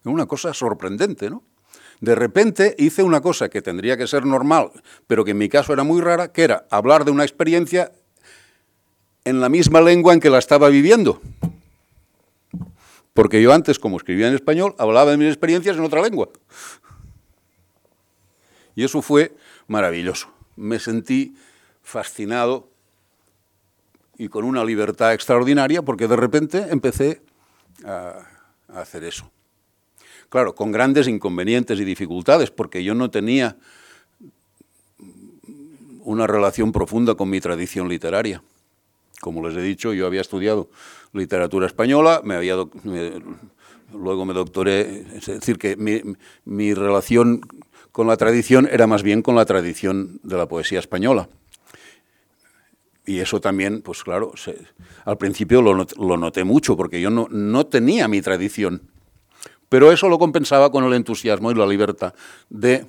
Es una cosa sorprendente, ¿no? De repente hice una cosa que tendría que ser normal, pero que en mi caso era muy rara, que era hablar de una experiencia en la misma lengua en que la estaba viviendo. Porque yo antes, como escribía en español, hablaba de mis experiencias en otra lengua. Y eso fue maravilloso. Me sentí fascinado y con una libertad extraordinaria porque de repente empecé a, hacer eso. Claro, con grandes inconvenientes y dificultades porque yo no tenía una relación profunda con mi tradición literaria. Como les he dicho, yo había estudiado literatura española, me había luego me doctoré, es decir, que mi, mi relación con la tradición era más bien con la tradición de la poesía española. Y eso también, pues claro, al principio lo, noté mucho, porque yo no, no tenía mi tradición. Pero eso lo compensaba con el entusiasmo y la libertad de,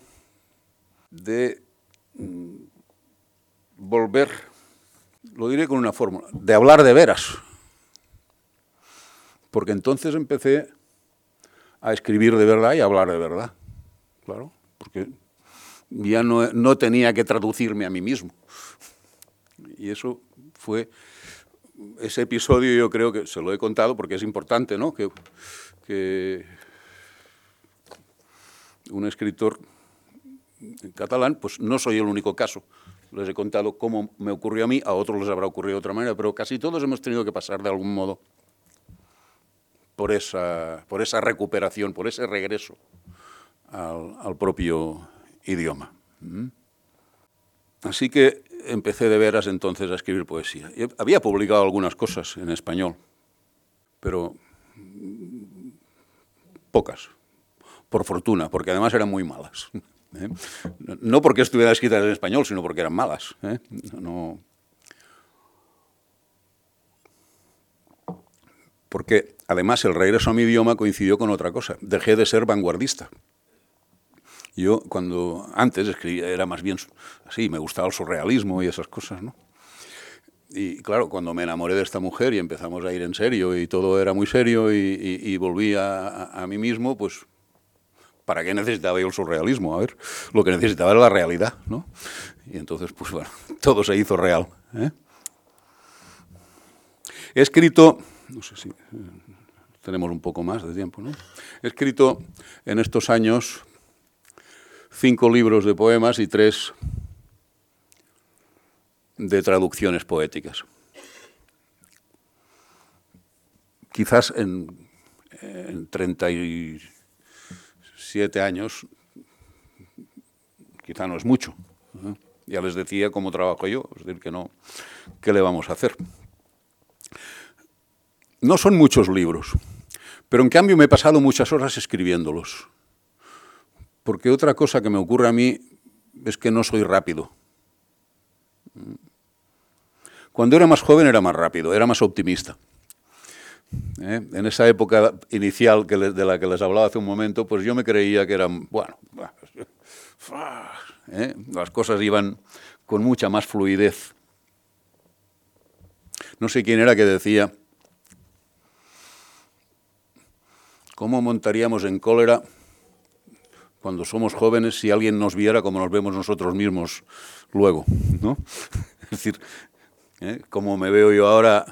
de mm, volver, lo diré con una fórmula, de hablar de veras. Porque entonces empecé a escribir de verdad y a hablar de verdad. Claro, porque ya no, no tenía que traducirme a mí mismo. Y eso fue, ese episodio yo creo que se lo he contado porque es importante, ¿no? Que, un escritor catalán, pues no soy el único caso. Les he contado cómo me ocurrió a mí, a otros les habrá ocurrido de otra manera, pero casi todos hemos tenido que pasar de algún modo por esa, por esa recuperación, por ese regreso al, propio idioma. ¿Mm? Así que empecé de veras entonces a escribir poesía. había publicado algunas cosas en español, pero pocas, por fortuna, porque además eran muy malas. ¿eh? No porque estuvieran escritas en español, sino porque eran malas. ¿eh? Porque además el regreso a mi idioma coincidió con otra cosa. Dejé de ser vanguardista. Yo cuando antes escribía era más bien así, me gustaba el surrealismo y esas cosas, ¿no? Y claro, cuando me enamoré de esta mujer y empezamos a ir en serio y todo era muy serio y, volví a, mí mismo, pues ¿para qué necesitaba yo el surrealismo? A ver, lo que necesitaba era la realidad, ¿no? Y entonces, pues bueno, [laughs] todo se hizo real. ¿eh? He escrito, no sé si eh, tenemos un poco más de tiempo, ¿no? He escrito en estos años cinco libros de poemas y tres de traducciones poéticas. Quizás en, en 37 años, quizá no es mucho. Ya les decía cómo trabajo yo, es decir, que no, ¿qué le vamos a hacer? No son muchos libros, pero en cambio me he pasado muchas horas escribiéndolos. Porque otra cosa que me ocurre a mí es que no soy rápido. Cuando era más joven era más rápido, era más optimista. ¿Eh? En esa época inicial que de la que les hablaba hace un momento, pues yo me creía que eran, bueno, [laughs] ¿eh? las cosas iban con mucha más fluidez. No sé quién era que decía, ¿cómo montaríamos en cólera cuando somos jóvenes si alguien nos viera como nos vemos nosotros mismos luego? ¿no? [laughs] Es decir, ¿eh? como me veo yo ahora,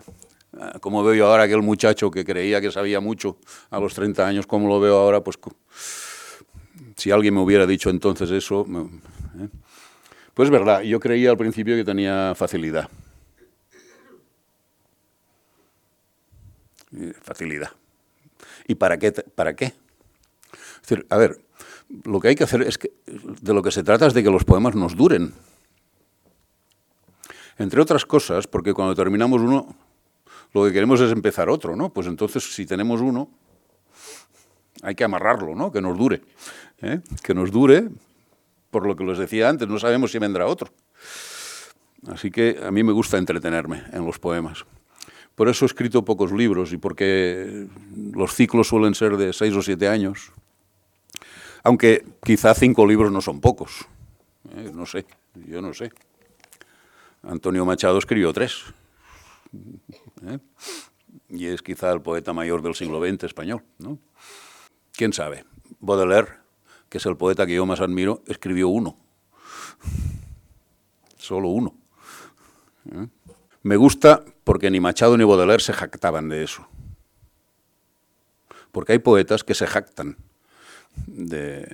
como veo yo ahora aquel muchacho que creía que sabía mucho a los 30 años, como lo veo ahora, pues si alguien me hubiera dicho entonces eso, ¿eh? pues es verdad, yo creía al principio que tenía facilidad. Eh, facilidad. ¿Y para qué? ¿Para qué? Es decir, a ver, lo que hay que hacer es que, de lo que se trata es de que los poemas nos duren. Entre otras cosas, porque cuando terminamos uno, lo que queremos es empezar otro, ¿no? Pues entonces, si tenemos uno, hay que amarrarlo, ¿no? Que nos dure. ¿eh? Que nos dure, por lo que les decía antes, no sabemos si vendrá otro. Así que a mí me gusta entretenerme en los poemas. Por eso he escrito pocos libros y porque los ciclos suelen ser de seis o siete años. Aunque quizá cinco libros no son pocos. ¿eh? No sé, yo no sé. Antonio Machado escribió tres. ¿eh? Y es quizá el poeta mayor del siglo XX español. ¿no? ¿Quién sabe? Baudelaire, que es el poeta que yo más admiro, escribió uno. Solo uno. ¿eh? Me gusta porque ni Machado ni Baudelaire se jactaban de eso. Porque hay poetas que se jactan de,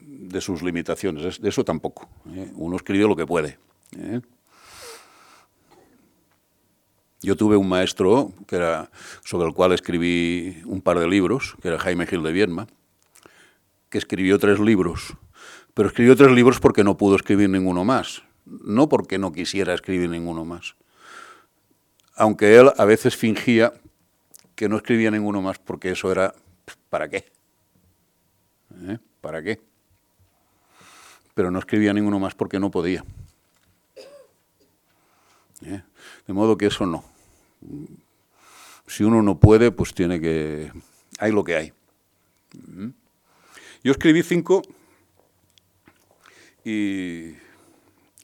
de sus limitaciones. De eso tampoco. ¿eh? Uno escribe lo que puede. ¿eh? Yo tuve un maestro que era, sobre el cual escribí un par de libros, que era Jaime Gil de Viedma, que escribió tres libros. Pero escribió tres libros porque no pudo escribir ninguno más, no porque no quisiera escribir ninguno más. Aunque él a veces fingía que no escribía ninguno más porque eso era, ¿para qué? ¿Eh? ¿Para qué? Pero no escribía ninguno más porque no podía. ¿Eh? De modo que eso no. Si uno no puede, pues tiene que... Hay lo que hay. Yo escribí cinco y,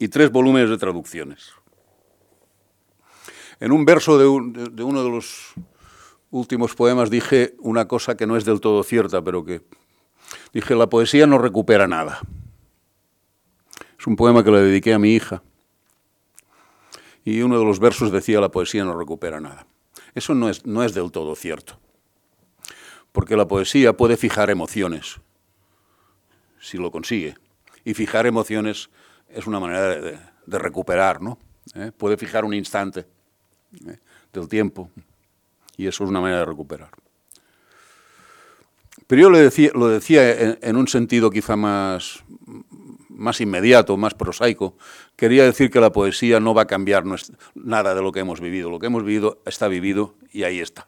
tres volúmenes de traducciones. En un verso de, de, uno de los últimos poemas dije una cosa que no es del todo cierta, pero que dije, la poesía no recupera nada. Es un poema que le dediqué a mi hija y uno de los versos decía la poesía no recupera nada. Eso no es, no es del todo cierto, porque la poesía puede fijar emociones, si lo consigue, y fijar emociones es una manera de, recuperar, ¿no? ¿Eh? Puede fijar un instante ¿eh? del tiempo, y eso es una manera de recuperar. Pero yo lo decía, en un sentido quizá más, más inmediato, más prosaico, quería decir que la poesía no va a cambiar nada de lo que hemos vivido. Lo que hemos vivido está vivido y ahí está.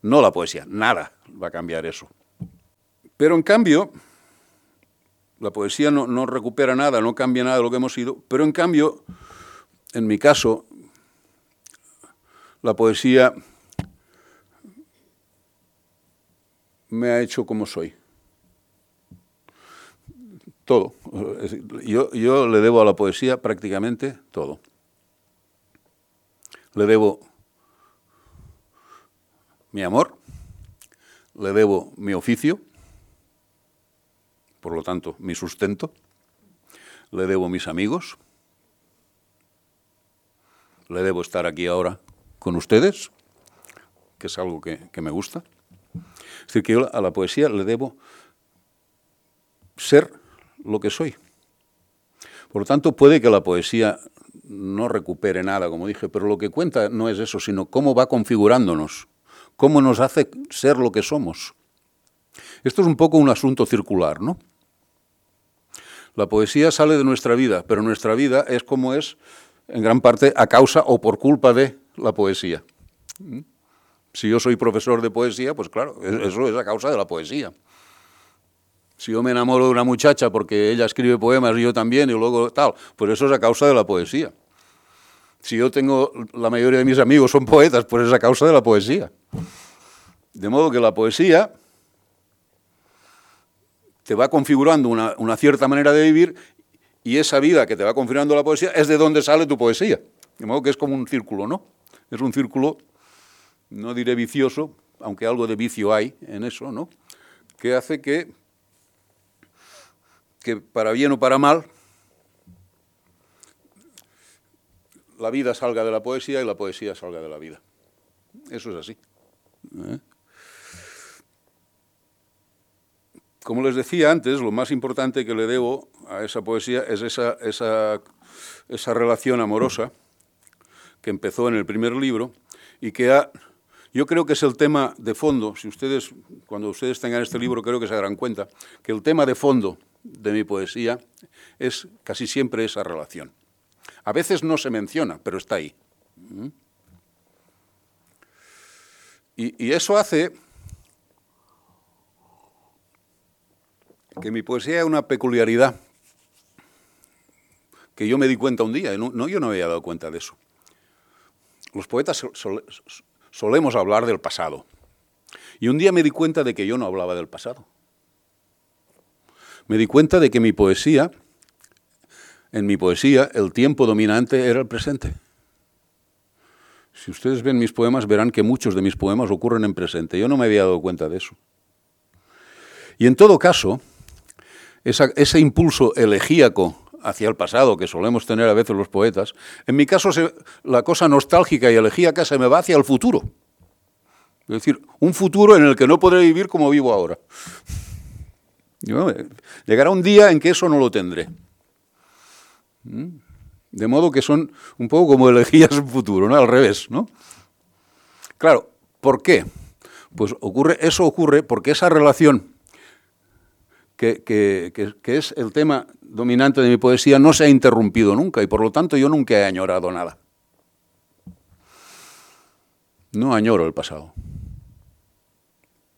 No la poesía, nada va a cambiar eso. Pero en cambio, la poesía no, no recupera nada, no cambia nada de lo que hemos sido, pero en cambio, en mi caso, la poesía me ha hecho como soy todo. Yo, yo le debo a la poesía prácticamente todo. Le debo mi amor, le debo mi oficio, por lo tanto, mi sustento, le debo mis amigos, le debo estar aquí ahora con ustedes, que es algo que, que me gusta. Es decir, que yo a la poesía le debo ser lo que soy. Por lo tanto, puede que la poesía no recupere nada, como dije, pero lo que cuenta no es eso, sino cómo va configurándonos, cómo nos hace ser lo que somos. Esto es un poco un asunto circular, ¿no? La poesía sale de nuestra vida, pero nuestra vida es como es, en gran parte, a causa o por culpa de la poesía. Si yo soy profesor de poesía, pues claro, eso es a causa de la poesía. Si yo me enamoro de una muchacha porque ella escribe poemas y yo también, y luego tal, pues eso es a causa de la poesía. Si yo tengo, la mayoría de mis amigos son poetas, pues es a causa de la poesía. De modo que la poesía te va configurando una, una, cierta manera de vivir y esa vida que te va configurando la poesía es de donde sale tu poesía. De modo que es como un círculo, ¿no? Es un círculo, no diré vicioso, aunque algo de vicio hay en eso, ¿no? Que hace que, que para bien o para mal, la vida salga de la poesía y la poesía salga de la vida. Eso es así. ¿eh? Como les decía antes, lo más importante que le debo a esa poesía es esa, esa, esa relación amorosa que empezó en el primer libro y que ha, yo creo que es el tema de fondo, si ustedes, cuando ustedes tengan este libro, creo que se darán cuenta, que el tema de fondo de mi poesía es casi siempre esa relación. A veces no se menciona, pero está ahí. Y, eso hace que mi poesía es una peculiaridad que yo me di cuenta un día, no, yo no había dado cuenta de eso. Los poetas solemos hablar del pasado. Y un día me di cuenta de que yo no hablaba del pasado. Me di cuenta de que mi poesía, en mi poesía, el tiempo dominante era el presente. Si ustedes ven mis poemas, verán que muchos de mis poemas ocurren en presente. Yo no me había dado cuenta de eso. Y en todo caso, ese impulso elegíaco hacia el pasado que solemos tener a veces los poetas, en mi caso la cosa nostálgica y elegíaca se me va hacia el futuro. Es decir, un futuro en el que no podré vivir como vivo ahora. Llegará un día en que eso no lo tendré. ¿Mm? De modo que son un poco como elegías un futuro, ¿no? Al revés, ¿no? Claro, ¿por qué? Pues ocurre, eso ocurre porque esa relación que, es el tema dominante de mi poesía, no se ha interrumpido nunca y por lo tanto yo nunca he añorado nada. No añoro el pasado.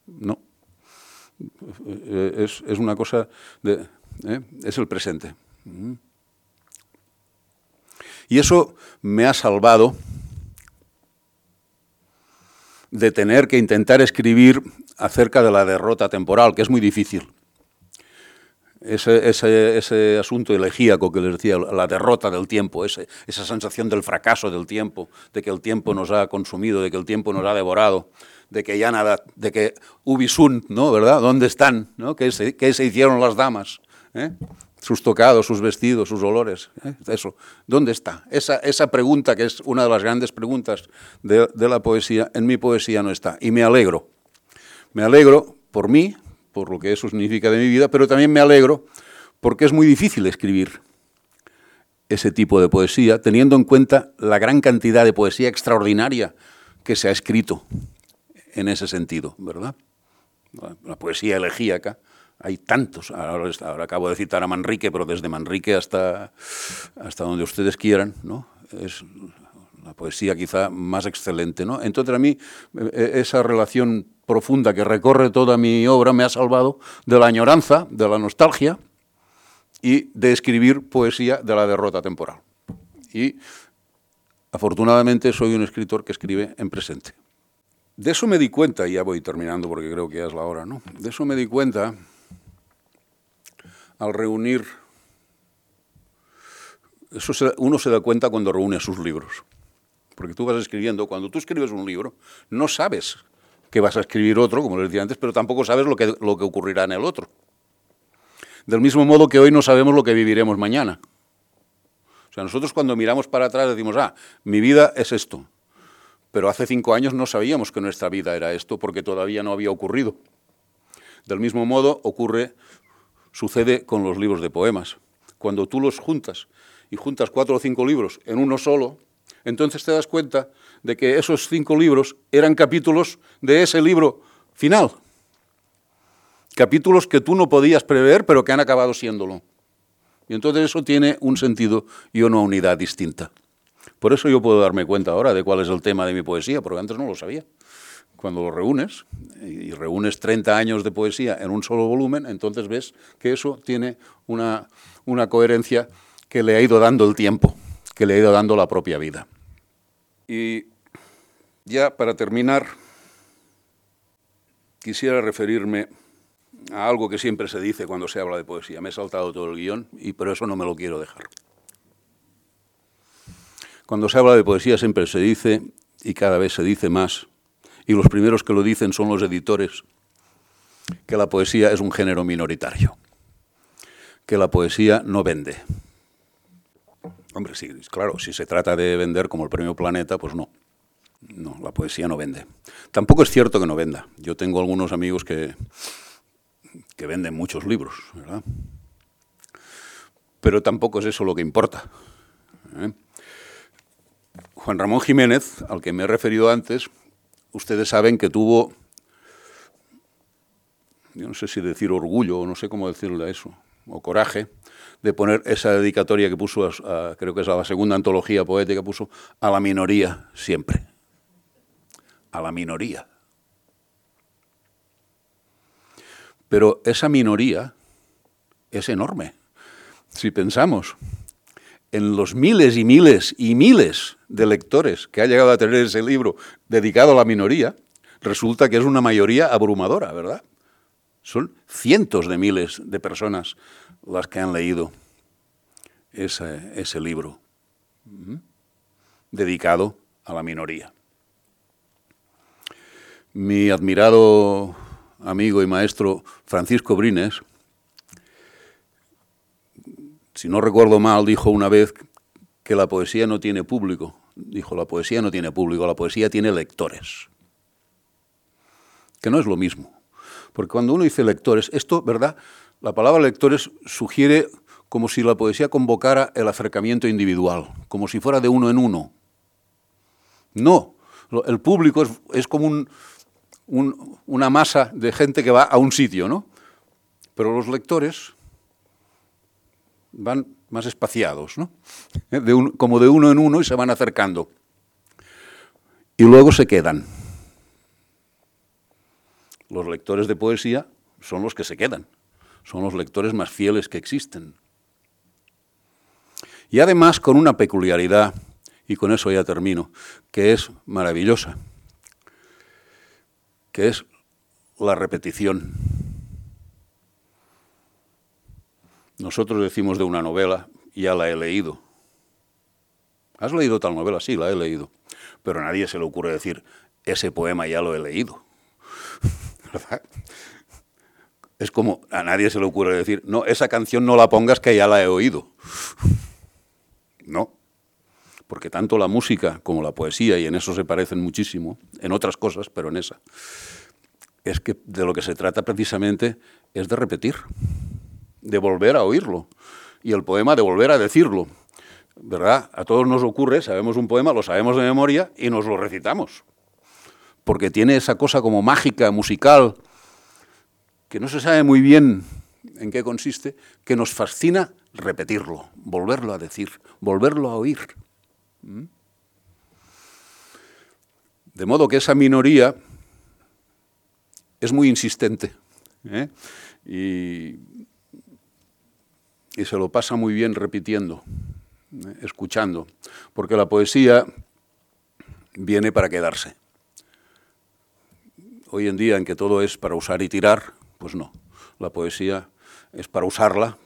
No. Es, una cosa de... ¿eh? Es el presente. Y eso me ha salvado de tener que intentar escribir acerca de la derrota temporal, que es muy difícil ese, ese, ese, asunto elegíaco que les decía, la derrota del tiempo, ese, esa sensación del fracaso del tiempo, de que el tiempo nos ha consumido, de que el tiempo nos ha devorado, de que ya nada, de que ubisunt, ¿no? ¿Verdad? ¿Dónde están? ¿no? ¿Qué, se, qué se hicieron las damas? ¿Eh? Sus tocados, sus vestidos, sus olores. ¿eh? Eso, ¿dónde está? Esa, esa pregunta, que es una de las grandes preguntas de, de la poesía, en mi poesía no está. Y me alegro. Me alegro por mí, por lo que eso significa de mi vida, pero también me alegro porque es muy difícil escribir ese tipo de poesía, teniendo en cuenta la gran cantidad de poesía extraordinaria que se ha escrito en ese sentido, ¿verdad? La poesía elegíaca, hay tantos, ahora, acabo de citar a Manrique, pero desde Manrique hasta, hasta donde ustedes quieran, ¿no? Es la poesía quizá más excelente, ¿no? Entonces a mí e, e, esa relación profunda que recorre toda mi obra me ha salvado de la añoranza, de la nostalgia y de escribir poesía de la derrota temporal. Y afortunadamente soy un escritor que escribe en presente. De eso me di cuenta, y ya voy terminando porque creo que ya es la hora, ¿no? De eso me di cuenta al reunir... Eso uno se da cuenta cuando reúne sus libros. Porque tú vas escribiendo, cuando tú escribes un libro, no sabes que vas a escribir otro, como les decía antes, pero tampoco sabes lo que, lo que ocurrirá en el otro. Del mismo modo que hoy no sabemos lo que viviremos mañana. O sea, nosotros cuando miramos para atrás decimos, ah, mi vida es esto. Pero hace cinco años no sabíamos que nuestra vida era esto porque todavía no había ocurrido. Del mismo modo ocurre, sucede con los libros de poemas. Cuando tú los juntas y juntas cuatro o cinco libros en uno solo, entonces te das cuenta de que esos cinco libros eran capítulos de ese libro final. Capítulos que tú no podías prever, pero que han acabado siéndolo. Y entonces eso tiene un sentido y una unidad distinta. Por eso yo puedo darme cuenta ahora de cuál es el tema de mi poesía, porque antes no lo sabía. Cuando lo reúnes y reúnes 30 años de poesía en un solo volumen, entonces ves que eso tiene una, una coherencia que le ha ido dando el tiempo, que le ha ido dando la propia vida. Y ya para terminar, quisiera referirme a algo que siempre se dice cuando se habla de poesía. Me he saltado todo el guion y por eso no me lo quiero dejar. Cuando se habla de poesía siempre se dice, y cada vez se dice más, y los primeros que lo dicen son los editores, que la poesía es un género minoritario, que la poesía no vende. Hombre, sí, claro, si se trata de vender como el premio Planeta, pues no. No, la poesía no vende. Tampoco es cierto que no venda. Yo tengo algunos amigos que, que venden muchos libros, ¿verdad? Pero tampoco es eso lo que importa. ¿eh? Juan Ramón Jiménez, al que me he referido antes, ustedes saben que tuvo, yo no sé si decir orgullo o no sé cómo decirle eso, o coraje, de poner esa dedicatoria que puso, a, creo que es a la segunda antología poética, puso a la minoría siempre. A la minoría. Pero esa minoría es enorme. Si pensamos en los miles y miles y miles de lectores que ha llegado a tener ese libro dedicado a la minoría, resulta que es una mayoría abrumadora, ¿verdad? Son cientos de miles de personas las que han leído ese, ese libro dedicado a la minoría. Mi admirado amigo y maestro Francisco Brines, si no recuerdo mal, dijo una vez que la poesía no tiene público. Dijo, la poesía no tiene público, la poesía tiene lectores. Que no es lo mismo. Porque cuando uno dice lectores, esto, ¿verdad? La palabra lectores sugiere como si la poesía convocara el acercamiento individual, como si fuera de uno en uno. No, el público es, como una masa de gente que va a un sitio, ¿no? Pero los lectores van más espaciados, ¿no? [laughs] como de uno en uno y se van acercando. Y luego se quedan. Los lectores de poesía son los que se quedan, son los lectores más fieles que existen. Y además con una peculiaridad, y con eso ya termino, que es maravillosa, que es la repetición. Nosotros decimos de una novela, ya la he leído. ¿Has leído tal novela? Sí, la he leído. Pero a nadie se le ocurre decir, ese poema ya lo he leído. [laughs] ¿Verdad? Es como a nadie se le ocurre decir, no, esa canción no la pongas que ya la he oído. No, porque tanto la música como la poesía, y en eso se parecen muchísimo, en otras cosas, pero en esa, es que de lo que se trata precisamente es de repetir de volver a oírlo y el poema de volver a decirlo. ¿Verdad? A todos nos ocurre, sabemos un poema, lo sabemos de memoria y nos lo recitamos. Porque tiene esa cosa como mágica, musical, que no se sabe muy bien en qué consiste, que nos fascina repetirlo, volverlo a decir, volverlo a oír. ¿Mm? De modo que esa minoría es muy insistente. ¿eh? Y se lo pasa muy bien repitiendo, eh, escuchando, porque la poesía viene para quedarse. Hoy en día en que todo es para usar y tirar, pues no. La poesía es para usarla,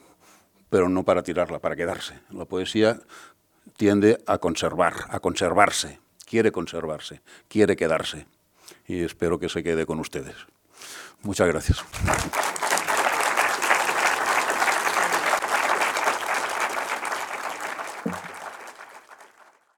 pero no para tirarla, para quedarse. La poesía tiende a conservar, a conservarse, quiere conservarse, quiere quedarse. Y espero que se quede con ustedes. Muchas gracias.